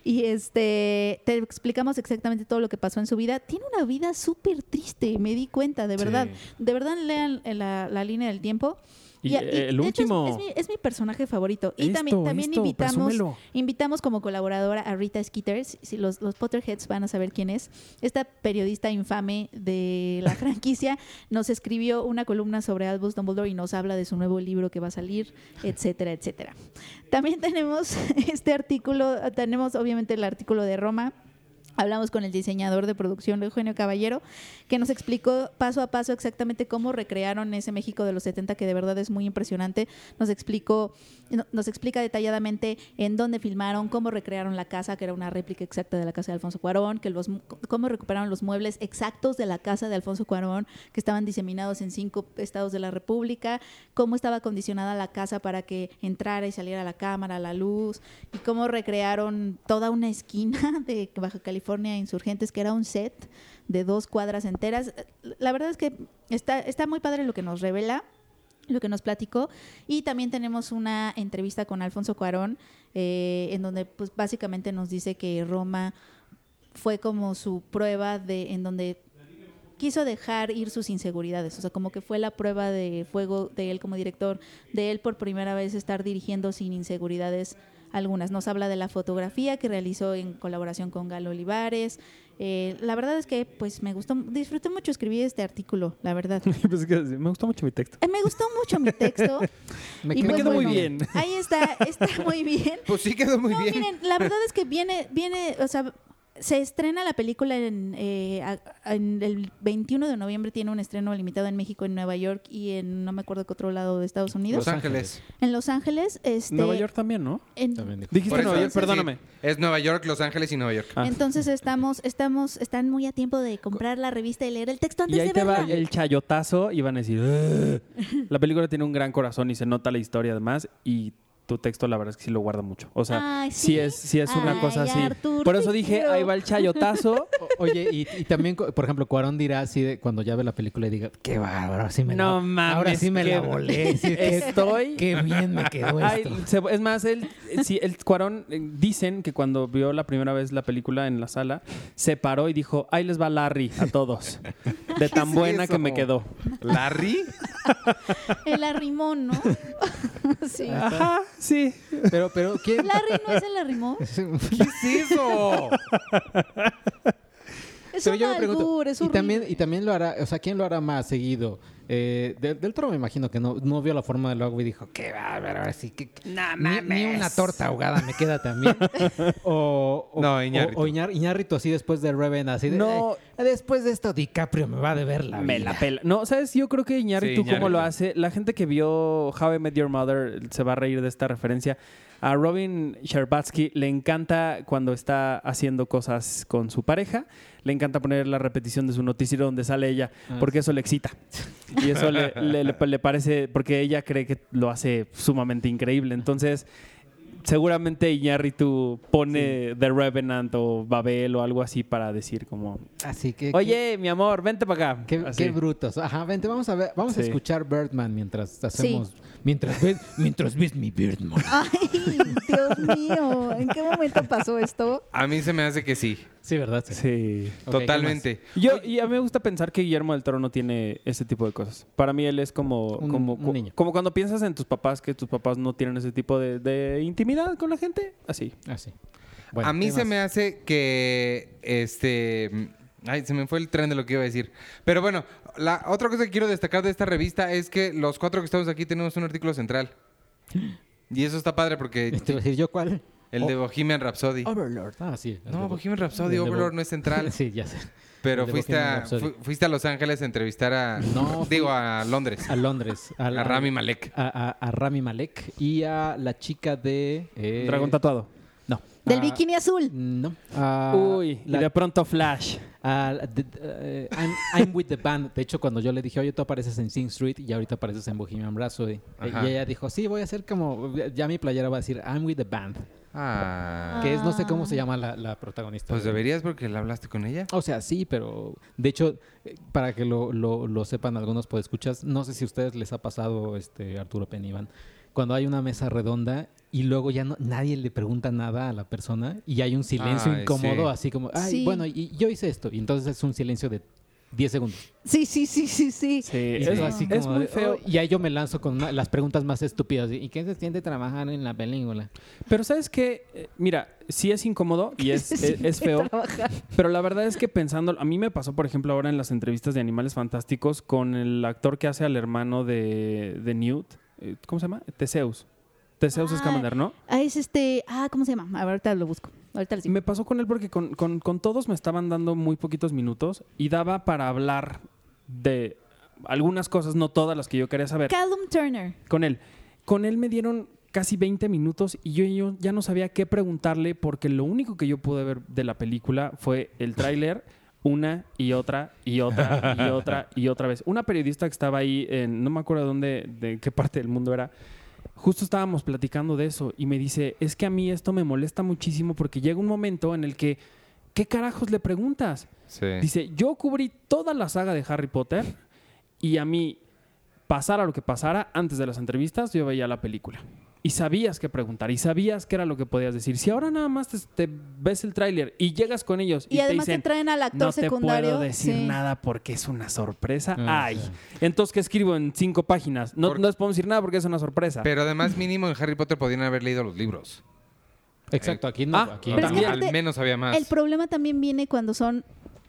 y este te explicamos exactamente todo lo que pasó en su vida. Tiene una vida súper triste, me di cuenta, de verdad. Sí. De verdad lean la, la línea del tiempo. Y, Y- y, eh, el de hecho, es- último. Es, mi, es mi personaje favorito. Y Esto, también, también esto, invitamos, presúmelo. invitamos como colaboradora a Rita Skeeters. Si los, los Potterheads van a saber quién es. Esta periodista infame de la franquicia nos escribió una columna sobre Albus Dumbledore y nos habla de su nuevo libro que va a salir, etcétera, etcétera. También tenemos este artículo, tenemos obviamente el artículo de Roma. Hablamos con el diseñador de producción Eugenio Caballero, que nos explicó paso a paso exactamente cómo recrearon ese México de los 70, que de verdad es muy impresionante. Nos explicó, no- nos explica detalladamente en dónde filmaron, cómo recrearon la casa, que era una réplica exacta de la casa de Alfonso Cuarón, que los, cómo recuperaron los muebles exactos de la casa de Alfonso Cuarón, que estaban diseminados en cinco estados de la República, cómo estaba acondicionada la casa para que entrara y saliera la cámara, la luz, y cómo recrearon toda una esquina de Baja California Insurgentes, que era un set de dos cuadras enteras. La verdad es que está, está muy padre lo que nos revela lo que nos platicó y también tenemos una entrevista con Alfonso Cuarón eh, en donde pues básicamente nos dice que Roma fue como su prueba de en donde quiso dejar ir sus inseguridades, o sea, como que fue la prueba de fuego de él como director, de él por primera vez estar dirigiendo sin inseguridades algunas. Nos habla de la fotografía que realizó en colaboración con Galo Olivares. Eh, la verdad es que pues me gustó, disfruté mucho escribir este artículo, la verdad. Pues me gustó mucho mi texto. Eh, me gustó mucho mi texto. Me y quedó pues, quedó muy bueno, bien. Ahí está, está muy bien. Pues sí quedó muy no, bien. miren, la verdad es que viene, viene, o sea, se estrena la película en, eh, a- en el 21 de noviembre, tiene un estreno limitado en México, en Nueva York y en no me acuerdo qué otro lado de Estados Unidos. Los Ángeles. En Los Ángeles, este, Nueva York también, ¿no? en- También. Dijiste Nueva York, perdóname. sí. Es Nueva York, Los Ángeles y Nueva York. Ah. Entonces estamos, estamos, están muy a tiempo de comprar la revista y leer el texto antes Y ahí de te va el chayotazo y van a decir, "Ugh". la película tiene un gran corazón y se nota la historia además y tu texto la verdad es que sí lo guarda mucho. O sea, Ay, sí ¿sí? es, sí es una Ay, cosa así. Artur, Por eso dije, quiero. ahí va el chayotazo. O- Oye, y, y también, por ejemplo, Cuarón dirá así de cuando ya ve la película y diga, qué bárbaro, ahora sí me No la, mames, ahora sí me qué- la volé. sí, Estoy... qué bien me quedó Ay, esto. se- es más, él, sí, el Cuarón, eh, dicen que cuando vio la primera vez la película en la sala, se paró y dijo, ahí les va Larry a todos. De tan es buena que me quedó. ¿Larry? El arrimón, ¿no? sí. Ajá, sí. Pero, pero, ¿quién? Larry no es el arrimón. ¿Qué es eso? Es Pero un yo me pregunto, albur, es y también, y también lo hará, o sea, ¿quién lo hará más seguido? Eh, de- del Toro me imagino que no, no vio la forma del agua y dijo, qué bárbaro, ahora sí que ni, ni una torta ahogada me queda también. o, o, No, Iñárritu. O, o Iñar- Iñárritu así después de Reven, así de, No. "Ay, después de esto DiCaprio me va a deber la Me vida". la pela. No, ¿sabes? Yo creo que Iñárritu, Sí, ¿cómo lo hace? La gente que vio How I Met Your Mother se va a reír de esta referencia. A Robin Sherbatsky le encanta cuando está haciendo cosas con su pareja, le encanta poner la repetición de su noticiero donde sale ella, Ah, porque eso le excita. Y eso le, le- le- le parece, porque ella cree que lo hace sumamente increíble. Entonces, seguramente Iñárritu pone The Revenant o Babel o algo así para decir como, Así que... oye, mi amor, vente para acá. Qué, brutos. Ajá, vente, vamos a ver, vamos a Sí. escuchar Birdman mientras hacemos, mientras ves, mientras ves mi Birdman. Ay, Dios mío, ¿en qué momento pasó esto? A mí se me hace que sí. Sí, ¿verdad? Sí. Totalmente. Yo, y a mí me gusta pensar que Guillermo del Toro no tiene ese tipo de cosas. Para mí él es como, Un- como, un niño. como cuando piensas en tus papás, que tus papás no tienen ese tipo de, de intimidad con la gente. Así. Sí. Bueno, a mí ¿qué se me hace que este ay, se me fue el tren de lo que iba a decir. Pero bueno, la otra cosa que quiero destacar de esta revista es que los cuatro que estamos aquí tenemos un artículo central. Y eso está padre porque Te iba a decir yo cuál. el de Bohemian Rhapsody. Overlord. Ah, sí. No, Bohemian Rhapsody, Overlord no es central. sí, ya sé. Pero fuiste a, fu- fuiste a Los Ángeles a entrevistar a... No, digo, a Londres. A Londres. A, la- Rami Malek. A, a- a Rami Malek y a la chica de... eh, Dragón tatuado. No. Del a- bikini azul. No. a- Uy, y la- de pronto Flash. a- de- eh, I'm, I'm with the band. De hecho, cuando yo le dije, oye, tú apareces en Sing Street y ahorita apareces en Bohemian Rhapsody. Ajá. Y ella dijo, sí, voy a hacer como... Ya mi playera va a decir, I'm with the band. Ah. Que es, no sé cómo se llama la, la protagonista. Pues de- deberías porque la hablaste con ella. O sea, sí, pero de hecho, eh, para que lo, lo, lo sepan algunos escuchas, no sé si a ustedes les ha pasado, este Arturo Peniván, cuando hay una mesa redonda y luego ya no, nadie le pregunta nada a la persona y hay un silencio Ay, incómodo, sí. así como, ay, Sí. bueno, y yo hice esto, y entonces es un silencio de 10 segundos. Sí, sí, sí, sí, sí. Es, así es como muy de, feo. "Oh", y ahí yo me lanzo con una- las preguntas más estúpidas. ¿Y qué se siente trabajar en la película? Pero ¿sabes qué? Eh, Mira, sí es incómodo y es, es, es feo. Trabajar. Pero la verdad es que pensando, a mí me pasó, por ejemplo, ahora en las entrevistas de Animales Fantásticos con el actor que hace al hermano de, de Newt. Eh, ¿Cómo se llama? Teseus. Teseus Ah, Scamander, ¿no? Ah, es este. Ah, ¿cómo se llama? A ver, ahorita lo busco. Ahorita lo sigo. me pasó con él porque con, con- con todos me estaban dando muy poquitos minutos y daba para hablar de algunas cosas, no todas las que yo quería saber. Callum Turner. Con él. Con él me dieron casi 20 minutos y yo, yo ya no sabía qué preguntarle porque lo único que yo pude ver de la película fue el tráiler una y otra y otra y otra y otra vez. Una periodista que estaba ahí en, no me acuerdo dónde, de qué parte del mundo era, justo estábamos platicando de eso y me dice, es que a mí esto me molesta muchísimo porque llega un momento en el que, ¿qué carajos le preguntas? Sí. Dice, yo cubrí toda la saga de Harry Potter y a mí, pasara lo que pasara, antes de las entrevistas yo veía la película. Y sabías qué preguntar, y sabías qué era lo que podías decir. Si ahora nada más te, te ves el tráiler y llegas con ellos y, Y, además te dicen, te traen al actor no te secundario. puedo decir sí. nada porque es una sorpresa. Ah, Ay, sí. entonces, ¿qué escribo en cinco páginas? No, Por- no les podemos decir nada porque es una sorpresa. Pero además, mínimo en Harry Potter podían haber leído los libros. Exacto, aquí no. Ah, aquí es que. Al menos había más. El problema también viene cuando son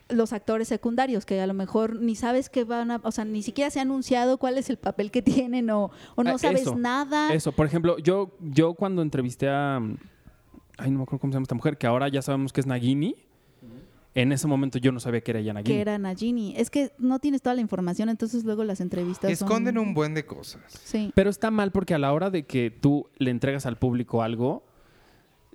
los actores secundarios, que a lo mejor ni sabes que van a, o sea, ni siquiera se ha anunciado cuál es el papel que tienen o, o no Ah, sabes eso, nada. Eso, por ejemplo, yo, yo cuando entrevisté a. Ay, no me acuerdo cómo se llama esta mujer, que ahora ya sabemos que es Nagini. En ese momento yo no sabía que era ella Nagini. que era Nagini. Es que no tienes toda la información, entonces luego las entrevistas son- Esconden un buen de cosas. Sí. Pero está mal porque a la hora de que tú le entregas al público algo,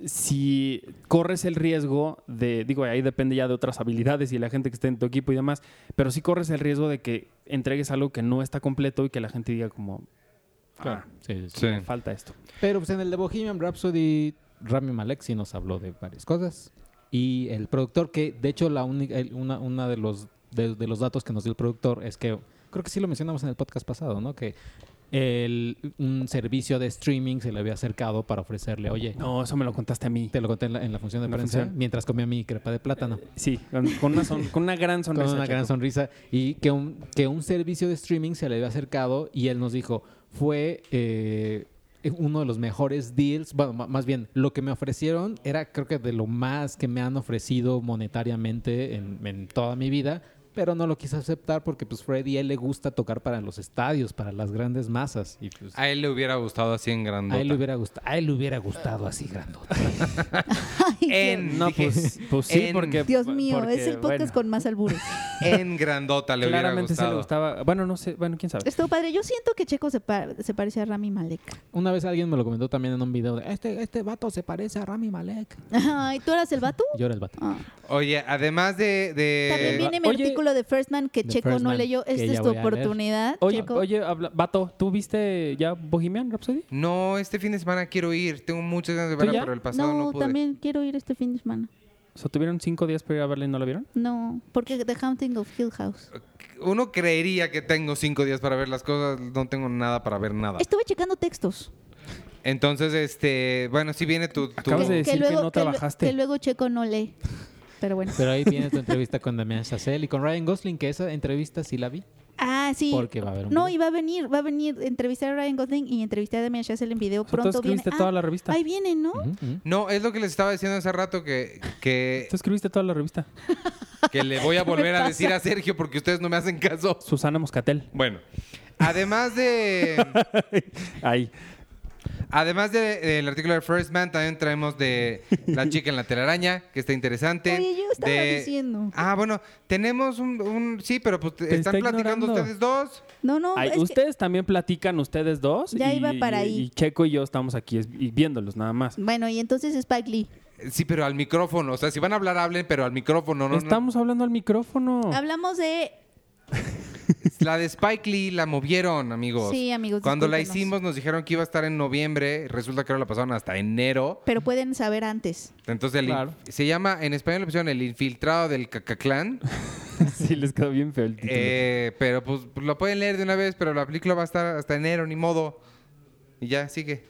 si corres el riesgo de, digo, ahí depende ya de otras habilidades y la gente que esté en tu equipo y demás, pero sí corres el riesgo de que entregues algo que no está completo y que la gente diga como, Claro. ah, Sí, sí, sí. Sí. me falta esto. Pero pues en el de Bohemian Rhapsody, Rami Malek sí nos habló de varias cosas. Y el productor, que de hecho la única, una, una de los de, de los datos que nos dio el productor es que, creo que sí lo mencionamos en el podcast pasado, ¿no? Que el, un servicio de streaming se le había acercado para ofrecerle, oye, No, eso me lo contaste a mí. te lo conté en la, en la función de ¿En la prensa, función? mientras comía mi crepa de plátano. Sí, con, una, son- con una gran sonrisa. Con una gran sonrisa. Y que un, que un servicio de streaming se le había acercado y él nos dijo, fue eh, uno de los mejores deals. Bueno, más bien, lo que me ofrecieron era creo que de lo más que me han ofrecido monetariamente en, en toda mi vida. Pero no lo quise aceptar porque pues Freddy a él le gusta tocar para los estadios, para las grandes masas. Y pues A él le hubiera gustado así en grandota. a él le hubiera gustado, a él le hubiera gustado así grandota. En, No, pues, pues sí, en- porque... Dios mío, porque, es el podcast bueno, con más albures. En grandota le hubiera Claramente se le gustado. gustaba... Bueno, no sé, bueno, quién sabe. Estuvo padre. Yo siento que Checo se, pa- se parece a Rami Malek. Una vez alguien me lo comentó también en un video de, este, este vato se parece a Rami Malek. Ay, ¿tú eras el vato? Yo era el vato. Ah. Oye, además de... de- También viene mi oye- artículo de First Man que The Checo First no Man, leyó. Esta es tu oportunidad, Oye, Checo. oye, habla- Vato, ¿tú viste ya Bohemian Rhapsody? No, este fin de semana quiero ir. Tengo muchas ganas de ¿Tú verla, ya? pero el pasado no, no, pude. también quiero ir este fin de semana. O sea, ¿tuvieron cinco días para ir a verla y no la vieron? No, porque The Haunting of Hill House. Uno creería que tengo cinco días para ver las cosas. No tengo nada para ver nada. Estuve checando textos. Entonces, este... Bueno, si viene tu... tu- Acabas de decir que no trabajaste. que luego Checo no lee. Pero bueno. Pero ahí viene tu entrevista con Damián Chazelle y con Ryan Gosling, que esa entrevista sí la vi. Ah, sí. Porque va a haber un No, video. y va a venir, va a venir entrevistar a Ryan Gosling y entrevistar a Damien Chazelle en video. Tú Pronto viene. escribiste Ah, toda la revista. Ahí viene, ¿no? Ujú, ujú. No, es lo que les estaba diciendo hace rato que, que, Tú escribiste toda la revista. que le voy a ¿Qué me volver a decir a Sergio porque ustedes no me hacen caso. Susana Moscatel. Bueno, además de... Ahí. Además de- del artículo de First Man, también traemos de La chica en la telaraña, que está interesante. Oye, yo estaba De- diciendo. Ah, bueno, tenemos un, un- Sí, pero pues Te están está platicando ignorando. ustedes dos. No, no, Ay, es que- ustedes también platican, ustedes dos. Ya y, iba para y- ahí. Y Checo y yo estamos aquí es- y viéndolos nada más. Bueno, y entonces Spike Lee. Sí, pero al micrófono. O sea, si van a hablar, hablen, pero al micrófono. No, no. estamos hablando al micrófono. Hablamos de. La de Spike Lee la movieron, amigos. Sí, amigos, Cuando la hicimos nos dijeron que iba a estar en noviembre. Resulta que ahora la pasaron hasta enero. Pero pueden saber antes. Entonces el in- Claro. se llama, en español le pusieron El infiltrado del Cacaclán. sí, les quedó bien feo el título. Eh, pero pues lo pueden leer de una vez, pero la película va a estar hasta enero, ni modo. Y ya, sigue.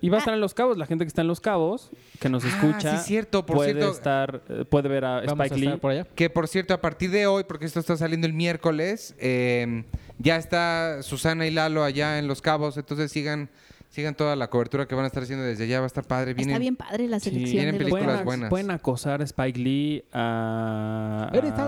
Y va a estar en Los Cabos. La gente que está en Los Cabos, que nos Ah, escucha, sí, cierto, por puede cierto. estar, eh, puede ver a Vamos a Spike estar Lee. por allá. Que por cierto, a partir de hoy, porque esto está saliendo el miércoles, eh, ya está Susana y Lalo allá en Los Cabos, entonces sigan, sigan toda la cobertura que van a estar haciendo desde allá, va a estar padre. Vienen, Está bien padre la Sí. selección Vienen de los películas buenas. pueden acosar a Spike Lee, a... Eres a-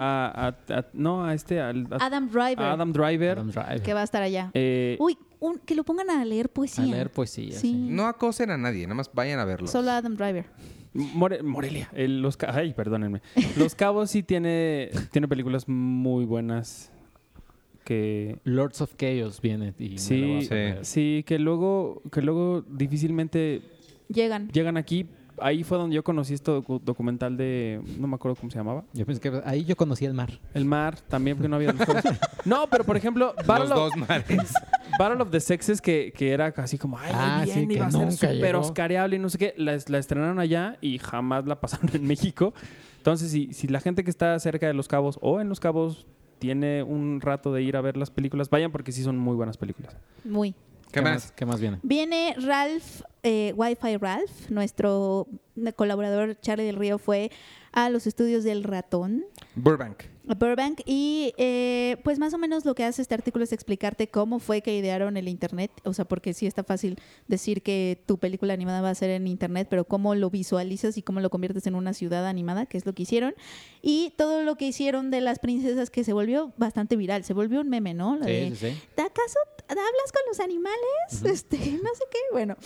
a- a- a- no, a este, a, Adam Driver, a Adam Driver. Adam Driver. que va a estar allá. Eh, Uy, un- que lo pongan a leer poesía. A leer poesía. Sí. sí. No acosen a nadie, nada más vayan a verlo. Solo Adam Driver. More- Morelia. El- los, ay, perdónenme. Los Cabos sí tiene, tiene películas muy buenas que... Lords of Chaos viene y Sí, Sí. que luego, que luego difícilmente Llegan. llegan aquí. Ahí fue donde yo conocí este docu- documental de... No me acuerdo cómo se llamaba. Yo pensé que ahí yo conocí el mar. El mar, también, porque no había... los juegos. no, pero por ejemplo, Los Battle of, dos mares. Battle of the Sexes, que, que era casi como, ay, Ah, bien, sí, que iba a ser súper oscareable y no sé qué. La, la estrenaron allá y jamás la pasaron en México. Entonces, si, si la gente que está cerca de Los Cabos o en Los Cabos tiene un rato de ir a ver las películas, vayan porque sí son muy buenas películas. Muy. ¿Qué más? ¿Qué más viene? Viene Ralph, eh, Wi-Fi Ralph, nuestro colaborador Charlie del Río fue a los estudios del ratón, Burbank. Burbank, y eh, pues más o menos lo que hace este artículo es explicarte cómo fue que idearon el Internet, o sea, porque sí está fácil decir que tu película animada va a ser en Internet, pero cómo lo visualizas y cómo lo conviertes en una ciudad animada, que es lo que hicieron, y todo lo que hicieron de las princesas que se volvió bastante viral, se volvió un meme, ¿no? Lo de, Sí, sí, sí. ¿De acaso hablas con los animales? Este, no sé qué. Bueno,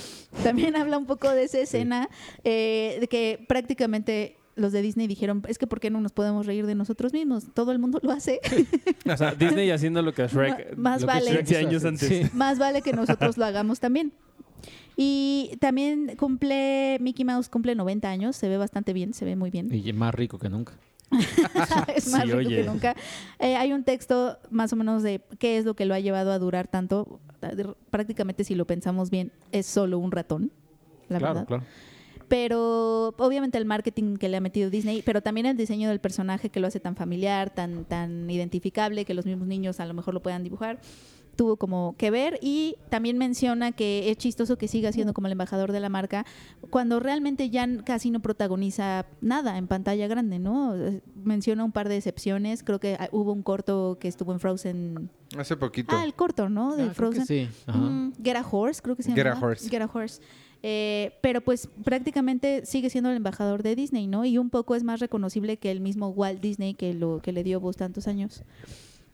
también habla un poco de esa escena eh, de que prácticamente los de Disney dijeron, es que ¿por qué no nos podemos reír de nosotros mismos? Todo el mundo lo hace. O sea, Disney haciendo lo que Shrek... Más Lo que vale. Shrek 100 años antes. Sí. Más vale que nosotros lo hagamos también. Y también cumple, Mickey Mouse cumple 90 años, se ve bastante bien, se ve muy bien. Y más rico que nunca. es más Sí, rico oye. que nunca. Eh, hay un texto más o menos de qué es lo que lo ha llevado a durar tanto. Prácticamente, si lo pensamos bien, es solo un ratón, la claro, verdad. claro. Pero obviamente el marketing que le ha metido Disney, pero también el diseño del personaje que lo hace tan familiar, tan, tan identificable, que los mismos niños a lo mejor lo puedan dibujar, tuvo como que ver. Y también menciona que es chistoso que siga siendo como el embajador de la marca, cuando realmente ya casi no protagoniza nada en pantalla grande, ¿no? Eh, Menciona un par de excepciones. Creo que ah, hubo un corto que estuvo en Frozen. Hace poquito. Ah, el corto, ¿no? De Ah, creo que Frozen. sí. Ajá. Mm, Get a Horse, creo que se Get a llama. Horse. Get a Horse. Eh, pero pues prácticamente sigue siendo el embajador de Disney, ¿no? Y un poco es más reconocible que el mismo Walt Disney que lo que le dio voz tantos años.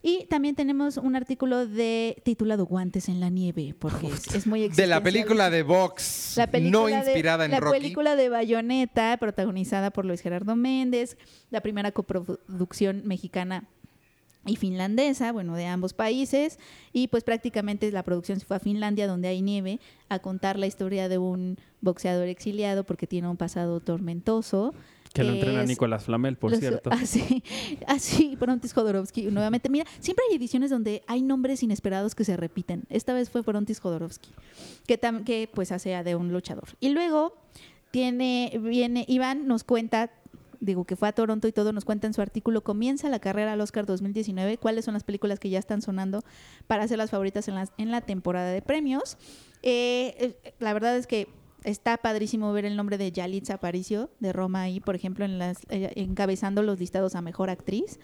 Y también tenemos un artículo de titulado Guantes en la nieve, porque es, es muy de la película de Vox, La película no de- inspirada en la Rocky. película de Bayonetta, protagonizada por Luis Gerardo Méndez, la primera coproducción mexicana y finlandesa, bueno, de ambos países, y pues prácticamente la producción se fue a Finlandia, donde hay nieve, a contar la historia de un boxeador exiliado porque tiene un pasado tormentoso. Que lo entrena es- Nicolás Flamel, por los- cierto. Así, así, Frontis Jodorowsky, nuevamente. Mira, siempre hay ediciones donde hay nombres inesperados que se repiten. Esta vez fue Frontis Jodorowsky, que, tam- que pues hace a de un luchador. Y luego tiene, viene, Iván nos cuenta, digo que fue a Toronto y todo, nos cuenta en su artículo, comienza la carrera al Oscar 2019, cuáles son las películas que ya están sonando para ser las favoritas en, las, en la temporada de premios. Eh, eh, la verdad es que está padrísimo ver el nombre de Yalitza Aparicio de Roma ahí, por ejemplo, en las, eh, encabezando los listados a mejor actriz.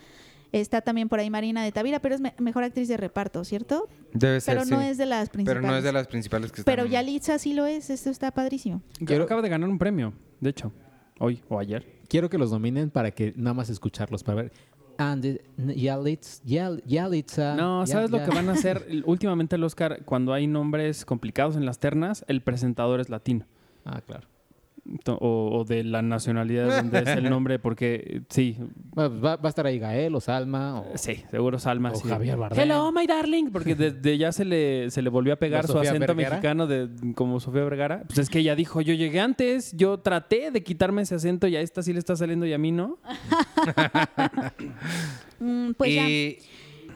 Está también por ahí Marina de Tavira, pero es me- mejor actriz de reparto, ¿cierto? Debe ser, Pero sí. no es de las principales. Pero no es de las principales que están. Pero Yalitza sí lo es, esto está padrísimo. Quiero- Acaba de ganar un premio, de hecho, hoy o ayer. Quiero que los dominen para que nada más escucharlos, para ver. And the- Yalitz, Yal- Yalitza. No, ¿sabes lo que van a hacer? Últimamente el Oscar, cuando hay nombres complicados en las ternas, el presentador es latino. Ah, claro. O, o de la nacionalidad donde es el nombre, porque sí, pues va, va a estar ahí Gael o Salma o, sí, seguro Salma. o sí. Javier Bardem. Hello, my darling, porque desde ya se le, se le volvió a pegar ¿La su acento Vergara? mexicano de como Sofía Vergara. Pues es que ella dijo, yo llegué antes, yo traté de quitarme ese acento y a esta sí le está saliendo y a mí no. Mm, pues ya.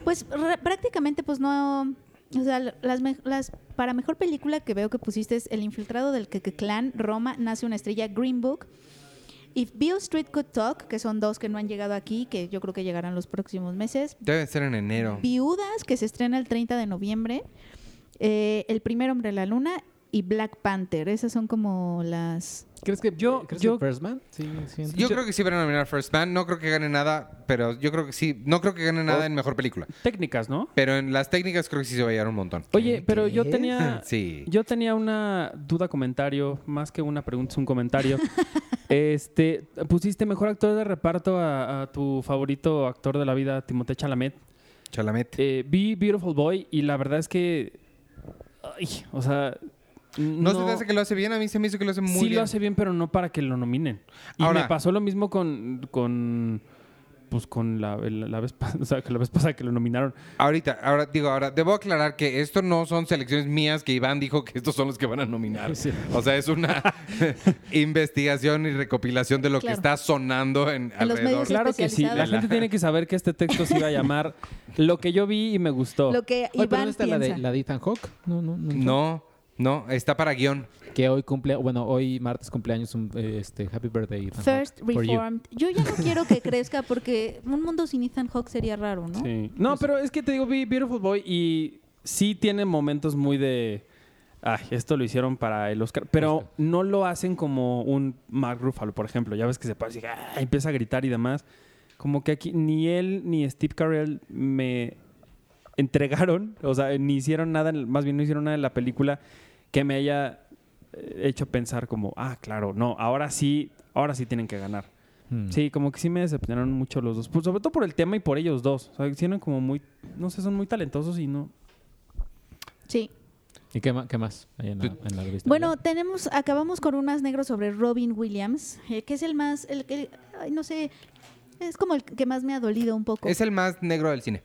Pues re- prácticamente pues no... O sea, las, para mejor película que veo que pusiste es El infiltrado del que Clan, Roma, Nace una estrella, Green Book. If Bill Street Could Talk, que son dos que no han llegado aquí, que yo creo que llegarán los próximos meses. debe ser en enero. Viudas, que se estrena el 30 de noviembre. Eh, el primer hombre de la luna y Black Panther. Esas son como las... ¿Crees que Yo- ¿crees yo- que First Man? Sí, sí. Yo creo que sí van a nominar First Man. No creo que gane nada, pero yo creo que sí. No creo que gane nada en mejor película. Técnicas, ¿no? Pero en las técnicas creo que sí se va a llevar un montón. Oye, pero yo tenía... Sí. Yo tenía una duda, comentario, más que una pregunta, es un comentario. este, pusiste mejor actor de reparto a, a tu favorito actor de la vida, Timothée Chalamet. Chalamet. Eh, vi Beautiful Boy y la verdad es que, ay, o sea, ¿No, se te hace que lo hace bien? A mí se me hizo que lo hace muy sí bien. lo hace bien, pero no para que lo nominen. Y Ahora- me pasó lo mismo con, con pues con la, la, la vez pasada, o sea, que la vez pasada que lo nominaron. Ahorita, ahora digo, ahora debo aclarar que esto no son selecciones mías que Iván dijo que estos son los que van a nominar. Sí. O sea, es una investigación y recopilación de lo que está sonando en, En los alrededor. medios Claro que sí, la gente tiene que saber que este texto se iba a llamar Lo que yo vi y me gustó. Lo que Oye, pero ¿dónde está piensa. la de, la de Ethan Hawke? No, no, no. No, no, está para guion. Que hoy cumple, bueno, hoy martes cumpleaños, un, eh, este, Happy Birthday Ethan First. Reformed. Yo ya no quiero que crezca porque un mundo sin Ethan Hawke sería raro, ¿no? Sí. No, pero es que te digo, vi Beautiful Boy y sí tiene momentos muy de. Ay, esto lo hicieron para el Oscar. Pero Oscar. no lo hacen como un Mark Ruffalo, por ejemplo. Ya ves que se pasa y ah, empieza a gritar y demás. Como que aquí ni él ni Steve Carell me entregaron, o sea, ni hicieron nada, más bien no hicieron nada en la película que me haya eh, hecho pensar como, ah, claro, no, ahora sí, ahora sí tienen que ganar. Hmm. Sí, como que sí me decepcionaron mucho los dos. Pues, sobre todo por el tema y por ellos dos. O sea, hicieron como muy, no sé, son muy talentosos y no. Sí. ¿Y qué, qué más hay en la, en la revista? Bueno, tenemos, acabamos con un más negro sobre Robin Williams, eh, que es el más, el que, ay, no sé, es como el que más me ha dolido un poco. Es el más negro del cine.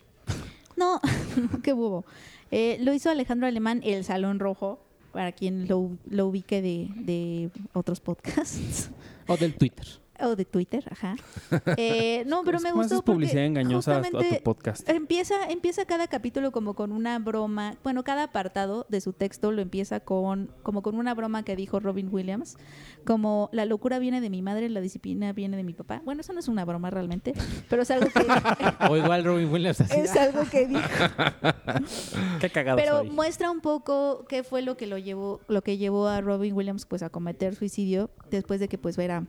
No, qué bobo. Eh, lo hizo Alejandro Alemán, El Salón Rojo, para quien lo, lo ubique de, de otros podcasts. O del Twitter. O de Twitter, ajá. Eh, no, pero me gustó es publicidad engañosa a- tu podcast. Empieza, empieza cada capítulo como con una broma. Bueno, cada apartado de su texto lo empieza con como con una broma que dijo Robin Williams, como la locura viene de mi madre, la disciplina viene de mi papá. Bueno, eso no es una broma realmente, pero es algo que O igual Robin Williams así. es algo que dijo. Qué cagado Pero soy. muestra un poco qué fue lo que lo llevó, lo que llevó a Robin Williams pues a cometer suicidio después de que pues era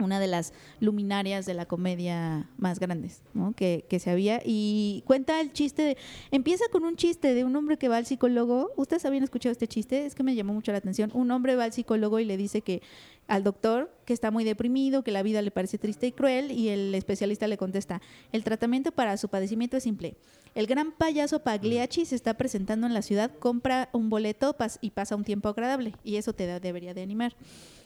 una de las luminarias de la comedia más grandes ¿no? que, que se había. Y cuenta el chiste de, empieza con un chiste de un hombre que va al psicólogo. Ustedes habían escuchado este chiste es que me llamó mucho la atención. Un hombre va al psicólogo y le dice que al doctor que está muy deprimido que la vida le parece triste y cruel y el especialista le contesta el tratamiento para su padecimiento es simple el gran payaso Pagliacci se está presentando en la ciudad, compra un boleto y pasa un tiempo agradable. Y eso te debería de animar.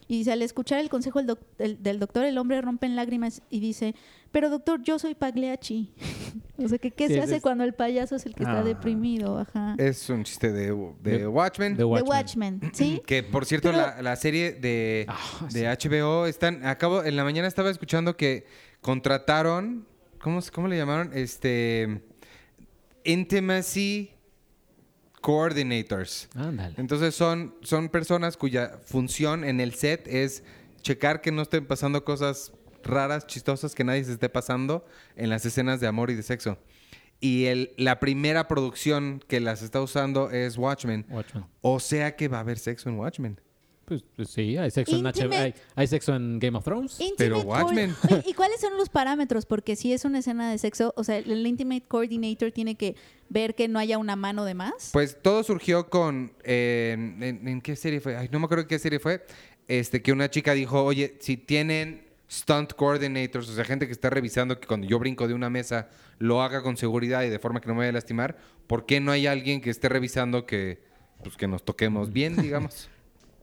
Y dice, al escuchar el consejo del, doc- del doctor, el hombre rompe en lágrimas y dice, pero doctor, yo soy Pagliacci. o sea, que ¿qué Sí, se es- hace es- cuando el payaso es el que está Ah. deprimido? Ajá. Es un chiste de, de De- Watchmen. de Watchmen. Watchmen, ¿sí? Que por cierto, Pero- la, la serie de, Ah, de HBO están. Acabo, en la mañana estaba escuchando que contrataron. ¿Cómo, se- cómo le llamaron? Este. Intimacy Coordinators. Ándale. Entonces son, son personas cuya función en el set es checar que no estén pasando cosas raras, chistosas, que nadie se esté pasando en las escenas de amor y de sexo. Y el, la primera producción que las está usando es Watchmen. Watchmen. O sea que va a haber sexo en Watchmen. Pues, pues sí, hay sexo en Intimate-. Hay, hay sexo en Game of Thrones. Pero Watchmen. ¿Y cuáles son los parámetros? Porque si es una escena de sexo, o sea, el Intimate Coordinator tiene que ver que no haya una mano de más. Pues todo surgió con. eh, en, en- en qué serie fue? Ay, no me acuerdo qué serie fue. Este, que una chica dijo: Oye, si tienen stunt coordinators, o sea, gente que está revisando que cuando yo brinco de una mesa lo haga con seguridad y de forma que no me vaya a lastimar, ¿por qué no hay alguien que esté revisando que, pues, que nos toquemos bien, digamos?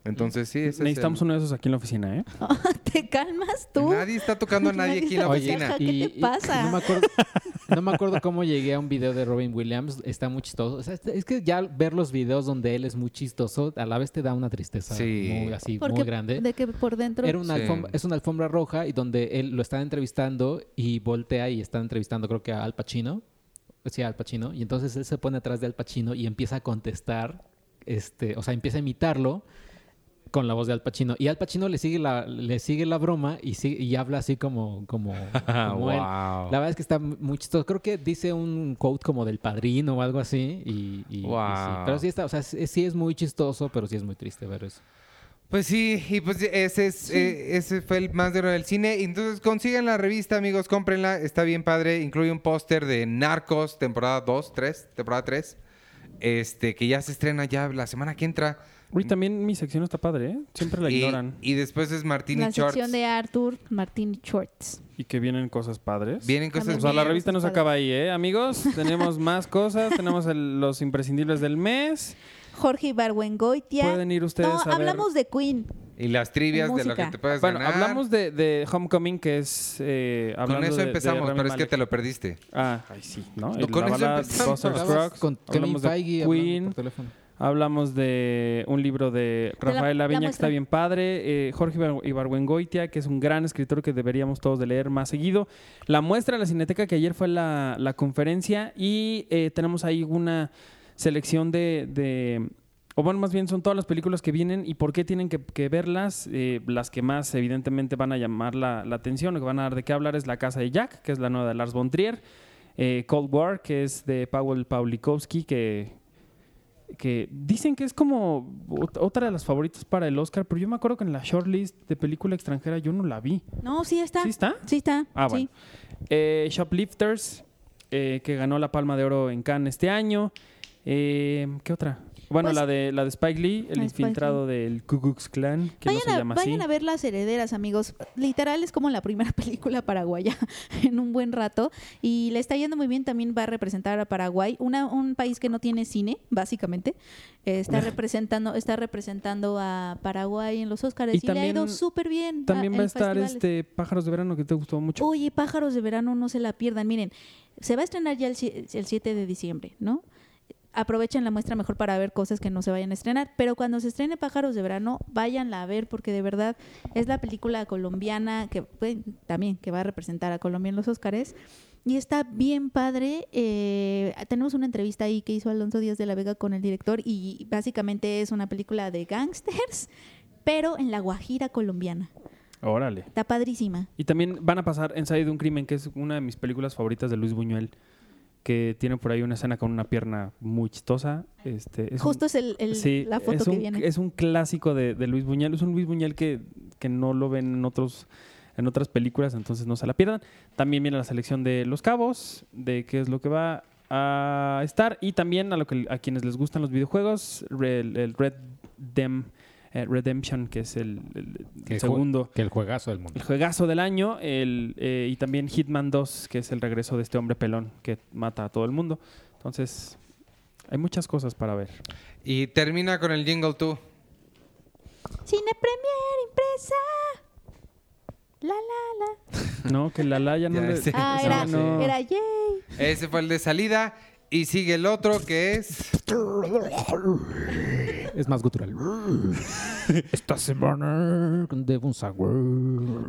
Entonces, sí, ese es Necesitamos el- uno de esos aquí en la oficina, ¿eh? ¿Te calmas tú? Nadie está tocando a nadie aquí en la oficina. ¿Qué te pasa? no, me acuerdo, no me acuerdo cómo llegué a un video de Robin Williams. Está muy chistoso. O sea, es- que ya ver los videos donde él es muy chistoso, a la vez te da una tristeza Sí. muy, así, Porque muy grande. de que por dentro Era una Sí. alfombra, es una alfombra roja y donde él lo están entrevistando y voltea y están entrevistando creo que a Al Pacino. Sí, Al Pacino. Y entonces él se pone atrás de Al Pacino y empieza a contestar, este, o sea, empieza a imitarlo con la voz de Al Pacino. Y Al Pacino le sigue la, le sigue la broma y, sigue- y habla así como, como, como él. wow. La verdad es que está muy chistoso. Creo que dice un quote como del padrino o algo así. Y, y- y sí. Wow. Pero sí está, o sea, sí es muy chistoso, pero sí es muy triste ver eso. Pues sí, y pues ese es eh, ese fue el más duro del cine. Entonces consigan la revista, amigos, cómprenla, está bien padre. Incluye un póster de Narcos, temporada 2, 3, temporada 3. Este, que ya se estrena ya la semana que entra. Uy, también mi sección está padre, ¿eh? Siempre la y, ignoran. y después es Martini La Shorts. sección de Arthur Martin Shorts. Y que vienen cosas padres. Vienen cosas También O sea, la revista no se acaba ahí, ¿eh? Amigos, tenemos más cosas. Tenemos el- los imprescindibles del mes. Jorge Ibargüengoitia. Pueden ir ustedes no, a ver. hablamos de Queen. y las trivias de lo que te puedes Bueno, ganar. hablamos de, de Homecoming, que es. Eh, Con eso de- de empezamos, Rami pero es que te lo perdiste. Ah, ay, sí, ¿no? No, Y con la eso empezamos. Con Kevin hablamos de Feige hablando Queen, por teléfono. Hablamos de un libro de Rafael la Laviña que está bien padre, eh, Jorge Ibar- Ibargüengoitia, que es un gran escritor que deberíamos todos de leer más seguido, la muestra de la Cineteca, que ayer fue la, la conferencia, y eh, tenemos ahí una selección de, de- o bueno, más bien son todas las películas que vienen y por qué tienen que, que verlas. Eh, las que más evidentemente van a llamar la, la atención, o que van a dar de qué hablar es La Casa de Jack, que es la nueva de Lars von Trier, eh, Cold War, que es de Paweł Pawlikowski, que, que dicen que es como ot- otra de las favoritas para el Oscar, pero yo me acuerdo que en la shortlist de película extranjera yo no la vi. No, sí está. ¿Sí está? Sí está. Ah, sí. bueno. Eh, Shoplifters, eh, que ganó la Palma de Oro en Cannes este año. Eh, ¿Qué otra? Bueno, Pues- la de la de Spike Lee, el Spike infiltrado del Ku Klux Klan, que Vayan, no se a, llama vayan así. a ver Las Herederas, amigos. Literal es como la primera película paraguaya en un buen rato. Y le está yendo muy bien. También va a representar a Paraguay, una, un país que no tiene cine, básicamente. Eh, está representando está representando a Paraguay en los Oscars Y y, le ha ido súper bien. También a- va a estar festivales. este Pájaros de Verano, que te gustó mucho. Oye, Pájaros de Verano, no se la pierdan. Miren, se va a estrenar ya el, el 7 de diciembre, ¿no? Aprovechen la muestra mejor para ver cosas que no se vayan a estrenar. Pero cuando se estrene Pájaros de Verano, váyanla a ver porque de verdad es la película colombiana que pues, también que va a representar a Colombia en los Óscares. Y está bien padre. Eh, tenemos una entrevista ahí que hizo Alonso Díaz de la Vega con el director y básicamente es una película de gangsters, pero en la Guajira colombiana. Órale. Está padrísima. Y también van a pasar Ensayo de un crimen, que es una de mis películas favoritas de Luis Buñuel, que tiene por ahí una escena con una pierna muy chistosa. Este, es un- Justo es el, el- Sí, la foto es que un, viene. Es un clásico de, de Luis Buñuel. Es un Luis Buñuel que, que no lo ven en otros en otras películas, entonces no se la pierdan. También viene la selección de Los Cabos, de qué es lo que va a estar. Y también a, lo que, a quienes les gustan los videojuegos, el, el Red Dem, eh, Redemption, que es el, segundo. Que el juegazo del mundo. El juegazo del año el, eh, y también Hitman 2, que es el regreso de este hombre pelón que mata a todo el mundo. Entonces, hay muchas cosas para ver. Y termina con el jingle tú. Cine Premier impresa. La la la. No, que la no Ya le... sé. Ah, era, no. era Yay. Ese fue el de salida. Y sigue el otro que es. Es más gutural. Esta semana con Devon Sawa.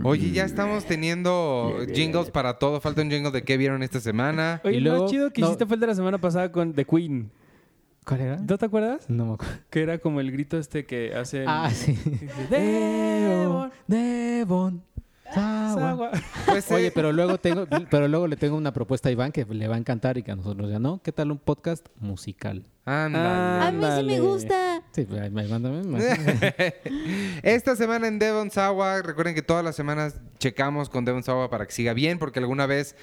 Oye, ya estamos teniendo jingles para todo. Falta un jingle de qué vieron esta semana. Oye, Y más chido que no. hiciste fue el de la semana pasada con The Queen. ¿Cuál era? ¿No te acuerdas? No me acuerdo. Que era como el grito este que hace... Ah, sí. Devon Devon Pues, Oye, eh, pero luego tengo, pero luego le tengo una propuesta a Iván que le va a encantar y que a nosotros ya no. ¿Qué tal un podcast musical? ándale. A mí sí me gusta. Sí, pues, mándame. Esta semana en Devon Sawa, recuerden que todas las semanas checamos con Devon Sawa para que siga bien, porque alguna vez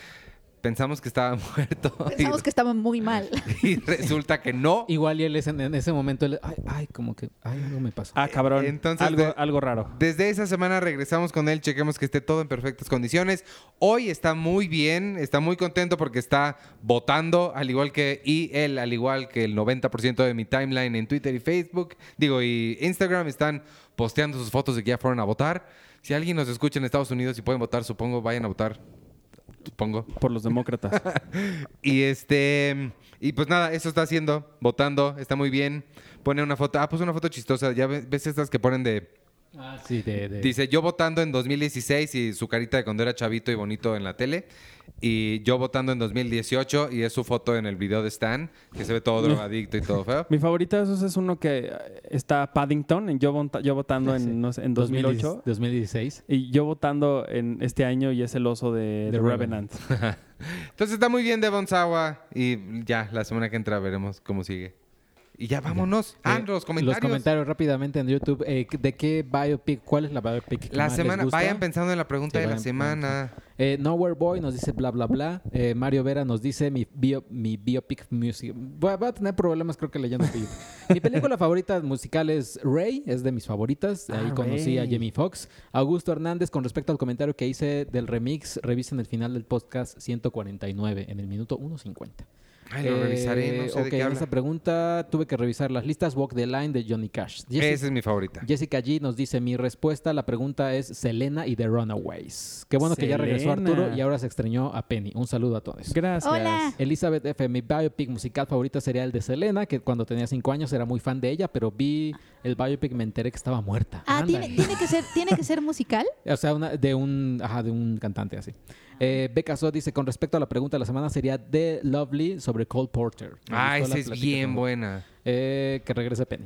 pensamos que estaba muerto y, Pensamos que estaba muy mal. y resulta que no. Igual y él es en, en ese momento, él, ay, ay, como que, ay, algo me pasó. Ah, cabrón. Entonces, algo, de- algo raro. Desde esa semana regresamos con él, chequemos que esté todo en perfectas condiciones. Hoy está muy bien, está muy contento porque está votando, al igual que, y él, al igual que el 90% de mi timeline en Twitter y Facebook, digo, y Instagram, están posteando sus fotos de que ya fueron a votar. Si alguien nos escucha en Estados Unidos y pueden votar, supongo, vayan a votar. Supongo. Por los demócratas. Y este. Y pues nada, eso está haciendo, votando, está muy bien. Pone una foto. Ah, pues una foto chistosa. Ya ve- ves estas que ponen de. Ah, sí, de... de- Dice, yo votando en 2016 y su carita de cuando era chavito y bonito en la tele. Y yo votando en 2018 y es su foto en el video de Stan, que se ve todo drogadicto y todo feo. Mi favorito de esos es uno que eh, está Paddington, en yo, vota- yo votando Sí. en, no sé, en 2010 2008. 2016. Y yo votando en este año y es el oso de, The The Revenant. Entonces está muy bien Devon Sawa y ya, la semana que entra veremos cómo sigue. Y ya vámonos. Ah, Eh, los comentarios. Los comentarios rápidamente en YouTube. eh, ¿De qué biopic? ¿Cuál es la biopic que La más les semana, gusta? vayan pensando en la pregunta Sí, de la semana. Eh, Nowhere Boy nos dice bla bla bla. Eh, Mario Vera nos dice mi, bio- mi biopic music. Voy a, voy a tener problemas creo que leyendo mi película favorita musical es Ray, es de mis favoritas. Ahí Ah, conocí a Ray. Jamie Foxx. Augusto Hernández, con respecto al comentario que hice del remix, revisen el final del podcast 149 en el minuto 1.50. Ay, lo revisaré, no sé ok, de qué en habla. esa pregunta tuve que revisar las listas Walk the Line de Johnny Cash. Jessica, Esa es mi favorita. Jessica G nos dice, mi respuesta a la pregunta es Selena y The Runaways. Qué bueno que ya regresó. Arturo y ahora se extrañó a Penny. Un saludo a todos. Gracias. Hola. Elizabeth F., mi biopic musical favorita sería el de Selena, que cuando tenía cinco años era muy fan de ella, pero vi el biopic y me enteré que estaba muerta. Ah, Ándale. ¿tiene, tiene que ser, tiene que ser musical. O sea, una- de, un, ajá, de un cantante así. Eh, Becca So dice, con respecto a la pregunta de la semana, sería The Lovely sobre Cole Porter. Me Ah, esa es bien buena. Eh, que regrese Penny.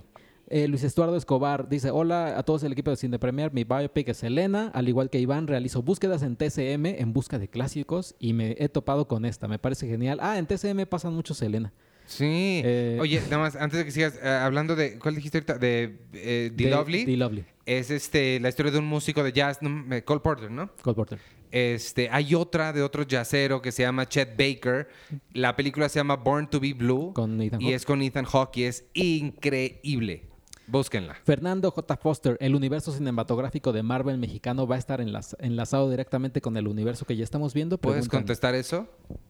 Eh, Luis Estuardo Escobar dice, hola a todos el equipo de Cine Premier, mi biopic es Selena, al igual que Iván, realizo búsquedas en TCM en busca de clásicos y me he topado con esta, me parece genial. Ah, en TCM pasan mucho Selena. Sí. Eh, Oye, nada más, antes de que sigas, eh, hablando de, ¿cuál dijiste ahorita? De eh, The De- Lovely. The Lovely, Es este, la historia de un músico de jazz, Cole Porter, ¿no? Cole Porter. Este, hay otra de otro jazzero que se llama Chet Baker. La película se llama Born to be Blue. Con Ethan y es con Ethan Hawke y es increíble. Búsquenla. Fernando J. Foster, el universo cinematográfico de Marvel mexicano va a estar enlaz- enlazado directamente con el universo que ya estamos viendo. ¿Puedes contestar eso?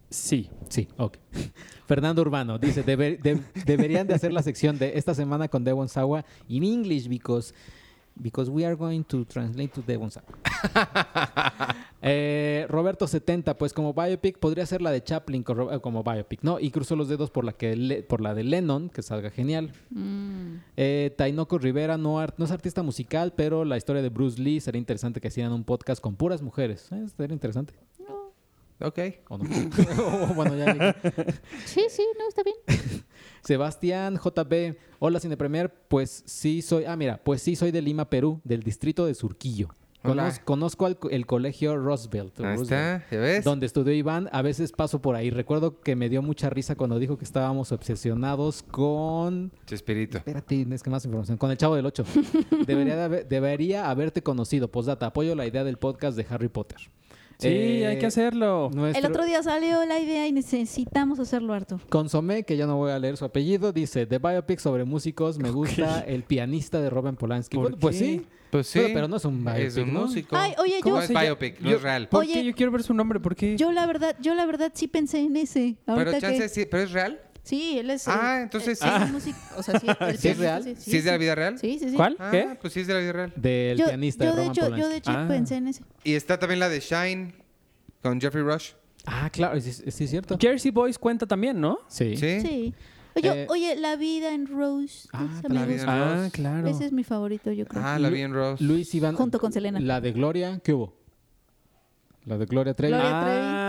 Sí. Sí, ok. Fernando Urbano dice, "Deber- de- deberían de hacer la sección de esta semana con Devon Sawa in English because, because we are going to translate to Devon. Eh, Roberto 70, pues como biopic podría ser la de Chaplin eh, como biopic, ¿no? Y cruzó los dedos por la, que le- por la de Lennon, que salga genial. Mm. Eh, Tainoko Rivera no, no es artista musical, pero la historia de Bruce Lee sería interesante que hicieran un podcast con puras mujeres. Eh, sería interesante. Ok. ¿O no? O bueno, ya dije. Sí, sí, no, está bien. Sebastián JB, hola Cine Premier, pues sí soy, ah mira, pues sí soy de Lima, Perú, del distrito de Surquillo. Conozco al el colegio Roosevelt, Ahí Roosevelt, está, ¿ya ves? donde estudió Iván, a veces paso por ahí. Recuerdo que me dio mucha risa cuando dijo que estábamos obsesionados con... Chespirito. Espérate, es que más información. Con el Chavo del 8. Debería, de haber- debería haberte conocido. Postdata, apoyo la idea del podcast de Harry Potter. Sí, Eh, hay que hacerlo. nuestro- El otro día salió la idea y necesitamos hacerlo, Arthur. Consomé, que ya no voy a leer su apellido, dice, de biopic sobre músicos, me gusta el pianista de Robin Polanski. ¿Por Bueno, pues sí, Pues sí. Pero- pero no es un biopic, Es un ¿no? músico. Ay, oye, ¿Cómo yo- es biopic? No Yo- es real. ¿Por Oye, qué? Yo quiero ver su nombre. ¿Por qué? Yo la verdad, yo la verdad sí pensé en ese. Pero chance que... sí, ¿pero es real? Sí, él es. Ah, eh, entonces eh, sí. es músico, o sea, sí, el ¿Sí es real? Sí, ¿Sí es de la vida real? Sí, sí, sí. ¿Cuál? Ah, ¿Qué? pues sí es de la vida real. del Yo, pianista yo de de Roman hecho, yo Polanski. de hecho Ah. pensé en ese. Y está también la de Shine con Jeffrey Rush. Ah, claro, sí, sí es cierto. Jersey Boys cuenta también, ¿no? Sí. Sí. Sí. Oye, Eh, oye, la vida en Rose. Ah, La me vida en gusta. Ah, Rose. claro. Ese es mi favorito, yo creo. Ah, la vi en Rose. Luis Iván. Junto con Selena. La de Gloria, ¿qué hubo? La de Gloria Trevi. Gloria Trevi.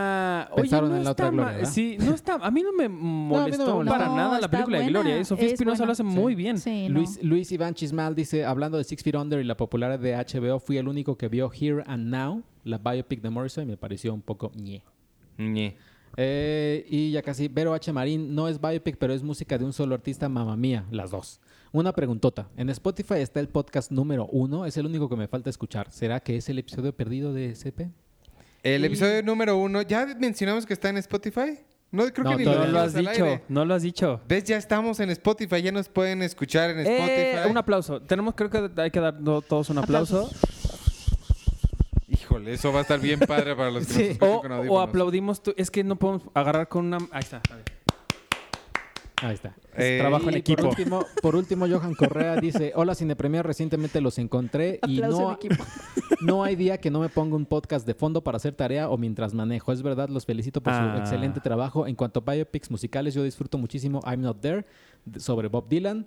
Pensaron oye, en la otra Gloria. Sí, no está. A mí no me molestó molestó. para No, nada la película de Gloria. Sofía es Espinosa lo hace muy bien. Sí, no. Luis, Luis Iván Chismal dice, hablando de Six Feet Under y la popularidad de HBO, fui el único que vio Here and Now, la biopic de Morrissey, y me pareció un poco ñe. Ñe. Eh, y ya casi, Vero H. Marín no es biopic, pero es música de un solo artista, mamá mía, las dos. Una preguntota. En Spotify está el podcast número uno, es el único que me falta escuchar. ¿Será que es el episodio perdido de CP? El episodio número uno, ¿ya mencionamos que está en Spotify? No, creo No, que ni No lo has dicho. aire. No lo has dicho. ¿Ves? Ya estamos en Spotify, ya nos pueden escuchar en Spotify. Eh, un aplauso. Tenemos, creo que hay que dar do- todos un aplauso. Híjole, eso va a estar bien padre para los que Sí. nos O, con o aplaudimos. tú- Es que no podemos agarrar con una. Ahí está. a ver. Ahí está. Eh, trabajo en Y equipo. Por último, por último, Johan Correa dice, hola Cinepremier, recientemente los encontré y no, en equipo. no hay día que no me ponga un podcast de fondo para hacer tarea o mientras manejo. Es verdad, los felicito por Ah. su excelente trabajo. En cuanto a biopics musicales, yo disfruto muchísimo I'm Not There sobre Bob Dylan.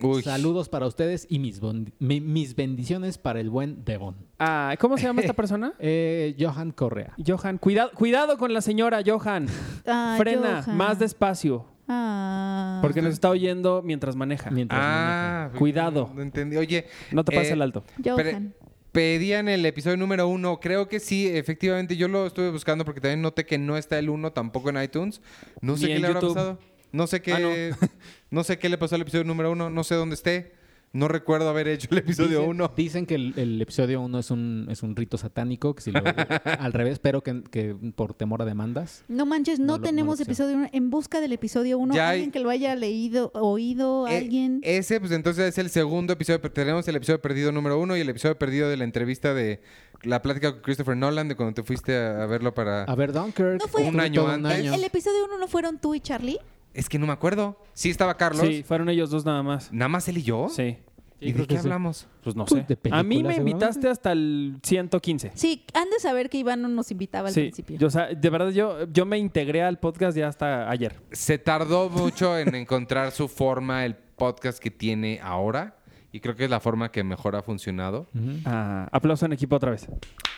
Uy. Saludos para ustedes y mis, mi- mis bendiciones para el buen Devon. Ah, ¿Cómo se llama esta persona? Eh, Johan Correa. Johan. Cuidado, cuidado con la señora, Johan. Ah, Frena, Johan. más despacio. Ah. Porque nos está oyendo mientras maneja. Mientras Ah, Cuidado. No entendí. Oye, No te pases eh, el alto. Johan. Pedían el episodio número uno. Creo que sí, efectivamente. Yo lo estuve buscando porque también noté que no está el uno tampoco en iTunes. No sé Ni qué le habrá YouTube. pasado. No sé qué. Ah, no. sé qué le pasó al episodio número uno. No sé dónde esté. No recuerdo haber hecho el episodio Dicen- uno. Dicen que el, el episodio 1 es un, es un rito satánico, que si lo, al revés, pero que, que por temor a demandas. No manches, no, No lo- no tenemos episodio 1. En busca del episodio 1, Ya hay- alguien que lo haya leído, oído, Eh, alguien. ese, pues entonces es el segundo episodio. pero Tenemos el episodio perdido número uno y el episodio perdido de la entrevista de la plática con Christopher Nolan, de cuando te fuiste a, a verlo para. A ver, Dunkirk. ¿No fue- Un año antes. ¿El episodio 1 no fueron tú y Charlie? Es que no me acuerdo. Sí estaba Carlos. Sí, fueron ellos dos nada más. Nada más él y yo. Sí. ¿Y de qué sí. hablamos? Pues no sé. de A mí me invitaste hasta el 115. Sí, han de saber que Iván no nos invitaba al Sí, principio. yo, o sea, de verdad yo, yo me integré al podcast ya hasta ayer. Se tardó mucho en encontrar su forma, el podcast que tiene ahora. Y creo que es la forma que mejor ha funcionado. Ujú. Ah, aplauso en equipo otra vez.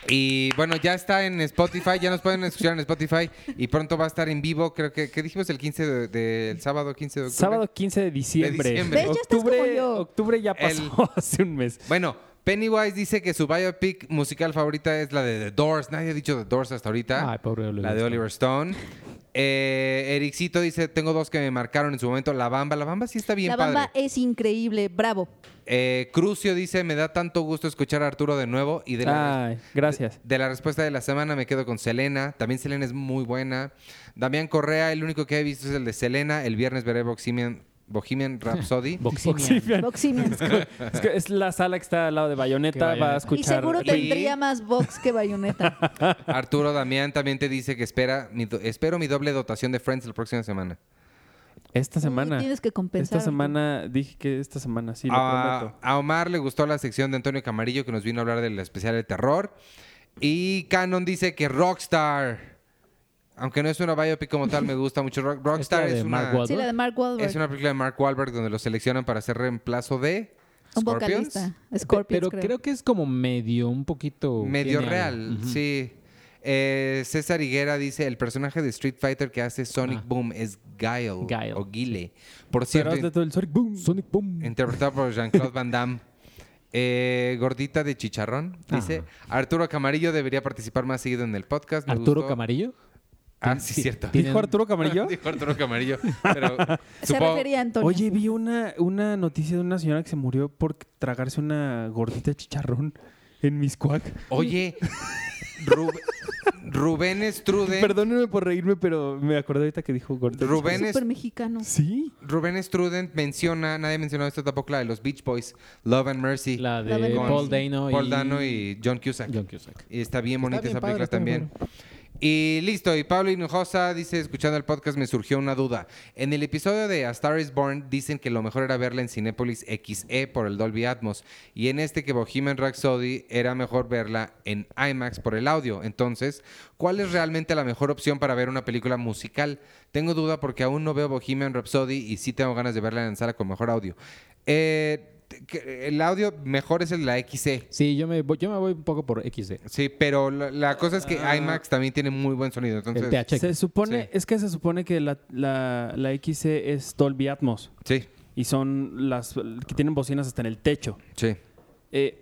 Y bueno, ya está en Spotify, ya nos pueden escuchar en Spotify. Y pronto va a estar en vivo, creo que, ¿qué dijimos? El 15 del de, del sábado 15 de octubre. Sábado 15 de diciembre. diciembre. ¿Ves? Ya estás Octubre, como yo. octubre ya pasó El- hace un mes. Bueno, Pennywise dice que su biopic musical favorita es la de The Doors. Nadie ha dicho The Doors hasta ahorita. Ay, pobre Oliver la de Stone. Oliver Stone. Eh, Ericito dice, tengo dos que me marcaron en su momento. La Bamba. La Bamba sí está bien La padre. bamba es increíble, bravo. Eh, Crucio dice, me da tanto gusto escuchar a Arturo de nuevo. Y de la, Ay, gracias. de la respuesta de la semana me quedo con Selena. También Selena es muy buena. Damián Correa, el único que he visto es el de Selena. El viernes veré Bohemian, Bohemian Rhapsody. Boximian. Es, que es la sala que está al lado de Bayonetta. Va a Bayonetta. escuchar. y seguro Y- tendría más box que bayoneta. Arturo Damián también te dice que espera mi do- espero mi doble dotación de Friends la próxima semana. Esta semana. Tienes que compensar. Esta semana, dije que esta semana, sí, lo a, prometo. a Omar le gustó la sección de Antonio Camarillo que nos vino a hablar del especial de terror. Y Canon dice que Rockstar, aunque no es una biopic como tal, me gusta mucho. Rock- Rockstar ¿Es la de es, Mark una, Wahlberg? Sí, la de Mark Wahlberg. es una película de Mark Wahlberg donde lo seleccionan para hacer reemplazo de un Scorpions. vocalista. Scorpions, Pero creo. creo. que es como medio, un poquito. Medio real, sí. Eh, César Higuera dice, el personaje de Street Fighter que hace Sonic Ah. Boom es Guile, Guile. o Guile. Por cierto, de todo el Sonic Boom. Sonic Boom. interpretado por Jean-Claude Van Damme. Eh, gordita de chicharrón, dice. Arturo Camarillo debería participar más seguido en el podcast. me Arturo gustó. Camarillo. Ah, sí, cierto. Tienen- ¿Dijo Arturo Camarillo? Dijo Arturo Camarillo. Pero Se supongo- refería a Antonio. Oye, vi una, una noticia de una señora que se murió por tragarse una gordita de chicharrón en Miscuac. Oye, Rub- Rubén Struden. Perdónenme por reírme, pero me acordé ahorita que dijo gordita. de Rubén Es súper mexicano. chicharrón. Sí. Rubén Struden menciona, nadie mencionó esto tampoco, la de los Beach Boys, Love and Mercy. La La de Paul. Dano y. Paul Dano y John Cusack. John Cusack. Y está bien bonita bien esa padre, película está bien también. Y listo, y Pablo Hinojosa dice, escuchando el podcast me surgió una duda. En el episodio de A Star is Born dicen que lo mejor era verla en Cinépolis XE por el Dolby Atmos. Y en este que Bohemian Rhapsody era mejor verla en IMAX por el audio. Entonces, ¿cuál es realmente la mejor opción para ver una película musical? Tengo duda porque aún no veo Bohemian Rhapsody y sí tengo ganas de verla en sala con mejor audio. Eh, el audio mejor es el de la XE. Sí, yo me, voy, yo me voy un poco por XD. Sí, pero la, la cosa es que Ah. IMAX también tiene muy buen sonido. Entonces, El. Se supone, Sí. es que se supone que la, la, la XC es Dolby Atmos sí, y son las que tienen bocinas hasta en el techo. sí. Eh,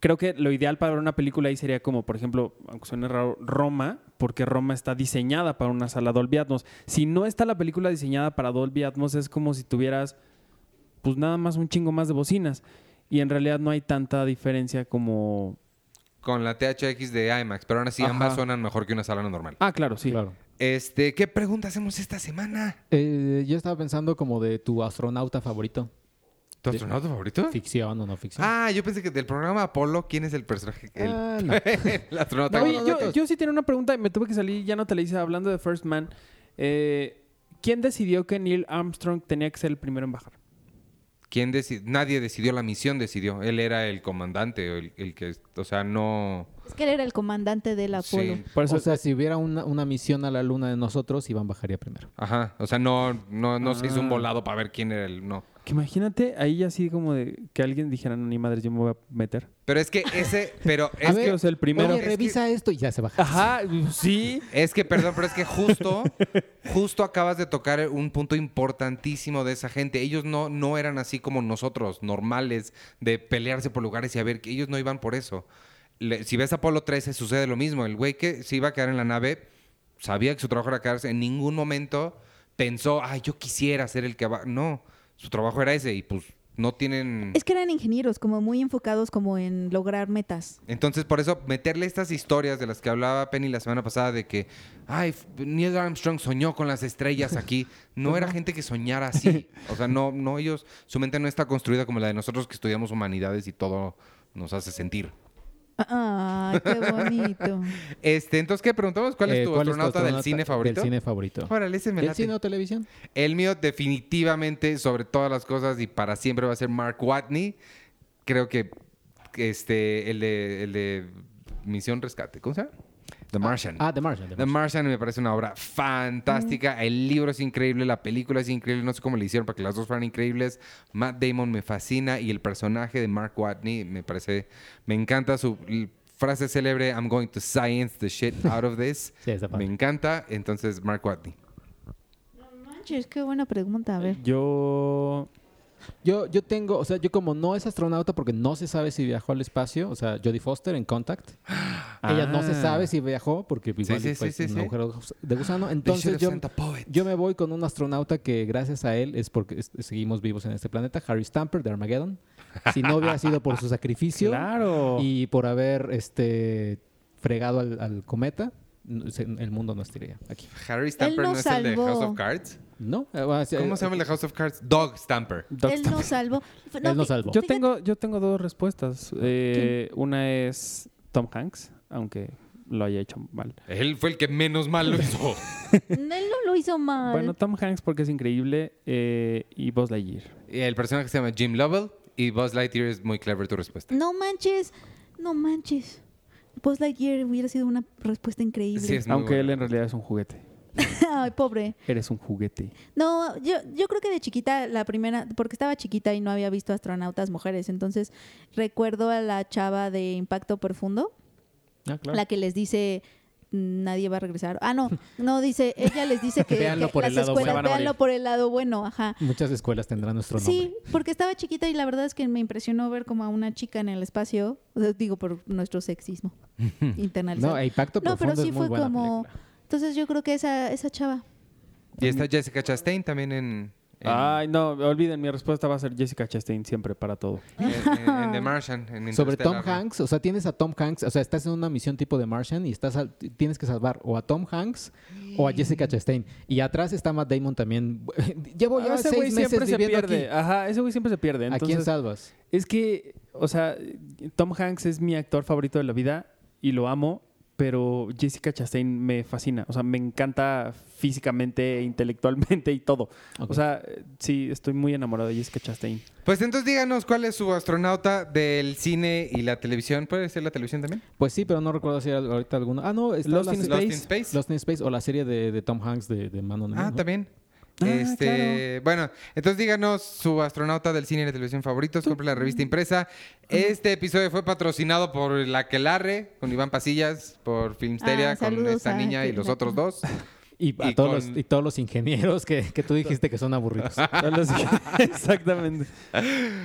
creo que lo ideal para ver una película ahí sería como, por ejemplo, aunque suene raro, Roma, porque Roma está diseñada para una sala Dolby Atmos. Si no está la película diseñada para Dolby Atmos, es como si tuvieras, pues nada más un chingo más de bocinas. Y en realidad no hay tanta diferencia como... Con la THX de IMAX, pero aún así Ajá. ambas suenan mejor que una sala normal. Ah, claro, sí. Claro. Este, ¿qué pregunta hacemos esta semana? Eh, yo estaba pensando como de tu astronauta favorito. ¿Tu astronauta favorito? Ficción o no ficción. Ah, yo pensé que del programa Apolo, ¿quién es el personaje? El, Ah, no. el astronauta. Oye, que- yo, yo sí tenía una pregunta y me tuve que salir, ya no te la hice hablando de First Man. Eh, ¿Quién decidió que Neil Armstrong tenía que ser el primero en bajar? ¿Quién deci- Nadie decidió, la misión decidió. Él era el comandante, o el, el que, o sea, no... Es que él era el comandante del Apolo. Sí. Por eso, o sea, si hubiera una, una misión a la luna de nosotros, Iván bajaría primero. Ajá, o sea, no, no, no se hizo un Ah. volado para ver quién era el... No. Que imagínate ahí así como de que alguien dijera, no, ni madres, yo me voy a meter. Pero es que ese, pero Es es que, que, o sea, el primero... Oye, es que- revisa esto y ya se baja. Ajá, sí. es que, perdón, pero es que justo, justo acabas de tocar un punto importantísimo de esa gente. Ellos no, no eran así como nosotros, normales, de pelearse por lugares y a ver, que ellos no iban por eso. Le- si ves Apolo 13, sucede lo mismo. El güey que se iba a quedar en la nave sabía que su trabajo era quedarse. En ningún momento pensó, ay, yo quisiera ser el que va. No, su trabajo era ese y pues no tienen... Es que eran ingenieros, como muy enfocados como en lograr metas. Entonces, por eso, meterle estas historias de las que hablaba Penny la semana pasada de que, ay, Neil Armstrong soñó con las estrellas aquí. No era gente que soñara así. O sea, no, no ellos, su mente no está construida como la de nosotros que estudiamos humanidades y todo nos hace sentir. Ay, qué bonito. Este, entonces, ¿qué? Preguntamos cuál es Eh, tu ¿cuál astronauta del cine favorito. Del cine favorito. Órale, ese me ¿El late. cine o televisión? El mío definitivamente, sobre todas las cosas y para siempre va a ser Mark Watney. Creo que que este, el de, el de Misión Rescate. ¿Cómo se llama? The Martian. Ah, The Martian. The The Martian. Martian me parece una obra fantástica. El libro es increíble, la película es increíble. No sé cómo le hicieron para que las dos fueran increíbles. Matt Damon me fascina y el personaje de Mark Watney me parece, me encanta su frase célebre. I'm going to science the shit out of this. Sí, está me encanta. Entonces Mark Watney. Manches, qué buena pregunta. A ver. Yo... Yo, yo tengo, o sea, yo como no es astronauta porque no se sabe si viajó al espacio, o sea, Jodie Foster en Contact. Ella no se Ah. sabe si viajó porque igual sí, fue sí, sí, un sí. agujero de gusano. Entonces yo, yo me voy con un astronauta que gracias a él es porque es- seguimos vivos en este planeta, Harry Stamper de Armageddon. Si no hubiera sido por su sacrificio Claro. y por haber este fregado al, al cometa, el mundo no estaría aquí. Harry Stamper no es el de. House of Cards. ¿No? Eh, ¿Cómo eh, se llama el de House of Cards? Dog Stamper. Doc Él Stamper. nos salvó. F- Él nos fi- salvó. Yo tengo, yo tengo dos respuestas. Eh, una es Tom Hanks, aunque lo haya hecho mal. Él fue el que menos mal lo hizo. Él no lo hizo mal. Bueno, Tom Hanks porque es increíble eh, y Buzz Lightyear. Y el personaje se llama Jim Lovell y Buzz Lightyear es muy clever tu respuesta. No manches, no manches. Buzz Lightyear hubiera sido una respuesta increíble. Sí, es muy Aunque él en realidad es un juguete. Ay, pobre. Eres un juguete. No, yo, yo creo que de chiquita, la primera, porque estaba chiquita y no había visto astronautas mujeres, entonces recuerdo a la chava de Impacto Profundo, Ah, claro. la que les dice nadie va a regresar. Ah, no, no dice, ella les dice que, Véanlo que por el las lado bueno. morir. por el lado bueno, ajá. Muchas escuelas tendrán nuestro nombre. Sí, porque estaba chiquita y la verdad es que me impresionó ver como a una chica en el espacio, o sea, digo por nuestro sexismo internalizado. No, e Impacto No, pero Profundo sí es muy fue buena como, película. Entonces yo creo que esa esa chava. Y está Jessica Chastain también en, en, Ay, no, olviden, mi respuesta va a ser Jessica Chastain siempre para todo. en- en- en The Martian. en Sobre Tom. Hanks, o sea, tienes a Tom Hanks, o sea, estás en una misión tipo de Martian y estás tienes que salvar o a Tom Hanks o a Jessica Chastain. Y atrás está Matt Damon también. Llevo ya Ah, ese güey seis meses siempre se pierde. aquí. Ajá, ese güey siempre se pierde. ¿A quién Entonces, salvas? es que, o sea, Tom Hanks es mi actor favorito de la vida y lo amo, pero Jessica Chastain me fascina. O sea, me encanta físicamente, intelectualmente y todo. O sea, sí, estoy muy enamorado de Jessica Chastain. Pues entonces díganos cuál es su astronauta del cine y la televisión. ¿Puede ser la televisión también? Pues sí, pero no recuerdo si hay ahorita alguno. Ah, no, está Lost la in se- Lost in Space. Space. Lost in Space o la serie de, de Tom Hanks de, de Man on the Moon, Ah, ¿no? también. Ah, este, Bueno, entonces díganos su astronauta del cine y la televisión favoritos. Compre la revista impresa. Este episodio fue patrocinado por La Quelarre, con Iván Pasillas, por Filmsteria, Ah, con esta niña y los otros dos. Y, a Y todos con- los, y todos los ingenieros que, que tú dijiste que son aburridos. Exactamente.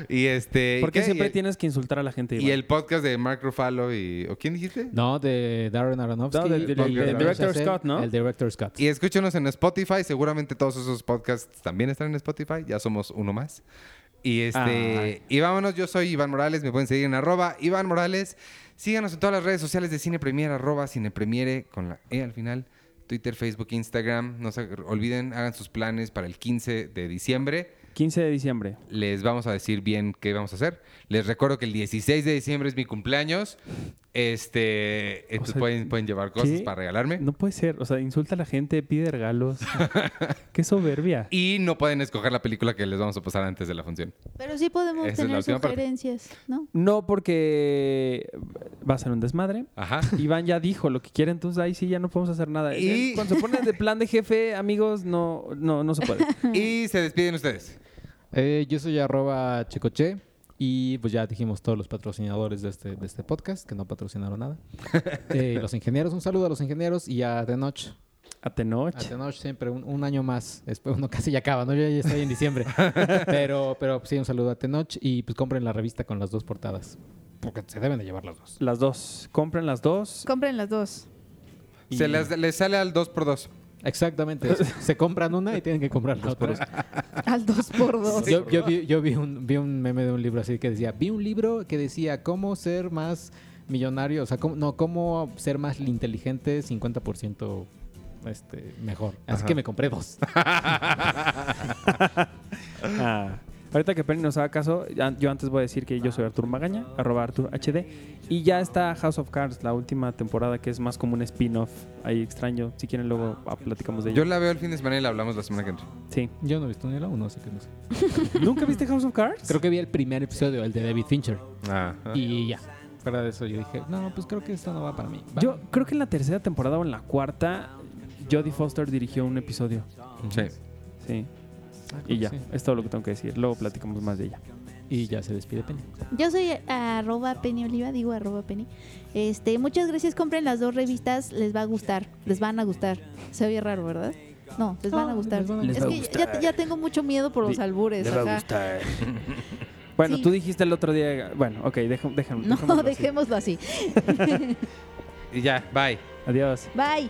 Y este. ¿y Porque qué? siempre y, tienes que insultar a la gente. y igual. el podcast de Mark Ruffalo y. ¿O quién dijiste? No, de Darren Aronofsky. No, del- del- El- del el- Director Scott, ¿no? El Director Scott. Y escúchenos en Spotify. Seguramente todos esos podcasts también están en Spotify. Ya somos uno más. Y este. Ay. Y vámonos, yo soy Iván Morales. Me pueden seguir en arroba Iván Morales. Síganos en todas las redes sociales de Cine Premier, arroba Cine Premiere con la E al final. Twitter, Facebook, Instagram. No se olviden, hagan sus planes para el 15 de diciembre. 15 de diciembre. Les vamos a decir bien qué vamos a hacer. Les recuerdo que el 16 de diciembre es mi cumpleaños. Este, entonces sea, pueden, pueden llevar cosas ¿qué? para regalarme. No puede ser. O sea, insulta a la gente, pide regalos. Qué soberbia. Y no pueden escoger la película que les vamos a pasar antes de la función. Pero sí podemos Esa tener parte. sugerencias, ¿no? No, porque va a ser un desmadre. Ajá. Iván ya dijo lo que quiere, entonces ahí sí ya no podemos hacer nada. Y- Cuando se pone de plan de jefe, amigos, no, no, no se puede. y se despiden ustedes. Eh, yo soy arroba checoche y pues ya dijimos todos los patrocinadores de este, de este podcast que no patrocinaron nada. Eh, los ingenieros, un saludo a los ingenieros y a Tenoch. A Tenoch. A Tenoch siempre un, un año más. Después uno casi ya acaba, ¿no? Yo ya estoy en diciembre. pero, pero sí, un saludo a Tenoch y pues compren la revista con las dos portadas. Porque se deben de llevar las dos. Las dos. Compren las dos. Compren las dos. y- Se les, les sale al 2x2. Exactamente. se compran una y tienen que comprar la otra. Al dos por dos. Yo, yo vi, yo vi, un, vi un meme de un libro así que decía, vi un libro que decía cómo ser más millonario, o sea, cómo, no, cómo ser más inteligente 50% este, mejor. Así Ajá. que me compré dos. Ah, ahorita que Penny nos haga caso, yo antes voy a decir que yo soy Artur Magaña, arroba Artur HD. Y ya está House of Cards, la última temporada que es más como un spin-off ahí extraño. Si quieren luego ah, platicamos de Yo ella. la veo el fin de semana y la hablamos la semana que entra. Sí. Yo no he visto ni la uno, así que no sé. ¿Nunca viste House of Cards? Creo que vi el primer episodio, el de David Fincher. Ah, Y ya. Fuera de eso yo dije, no, pues creo que esto no va para mí. Va. Yo creo que en la tercera temporada o en la cuarta, Jodie Foster dirigió un episodio. sí. Sí. Ah, Y ya, sí. es todo lo que tengo que decir. Luego platicamos más de ella. Y ya se despide Penny. Yo soy arroba Penny Oliva, digo arroba Penny. Este, muchas gracias, compren las dos revistas, les va a gustar, les van a gustar. Se oye raro, ¿verdad? No, les van a No, gustar. les van a Les es va que gustar. ya, ya tengo mucho miedo por los Di- albures. Le va a gustar. bueno, Sí. tú dijiste el otro día. Bueno, ok, déjame. No, dejémoslo así. dejémoslo así. Y ya, bye. Adiós. Bye.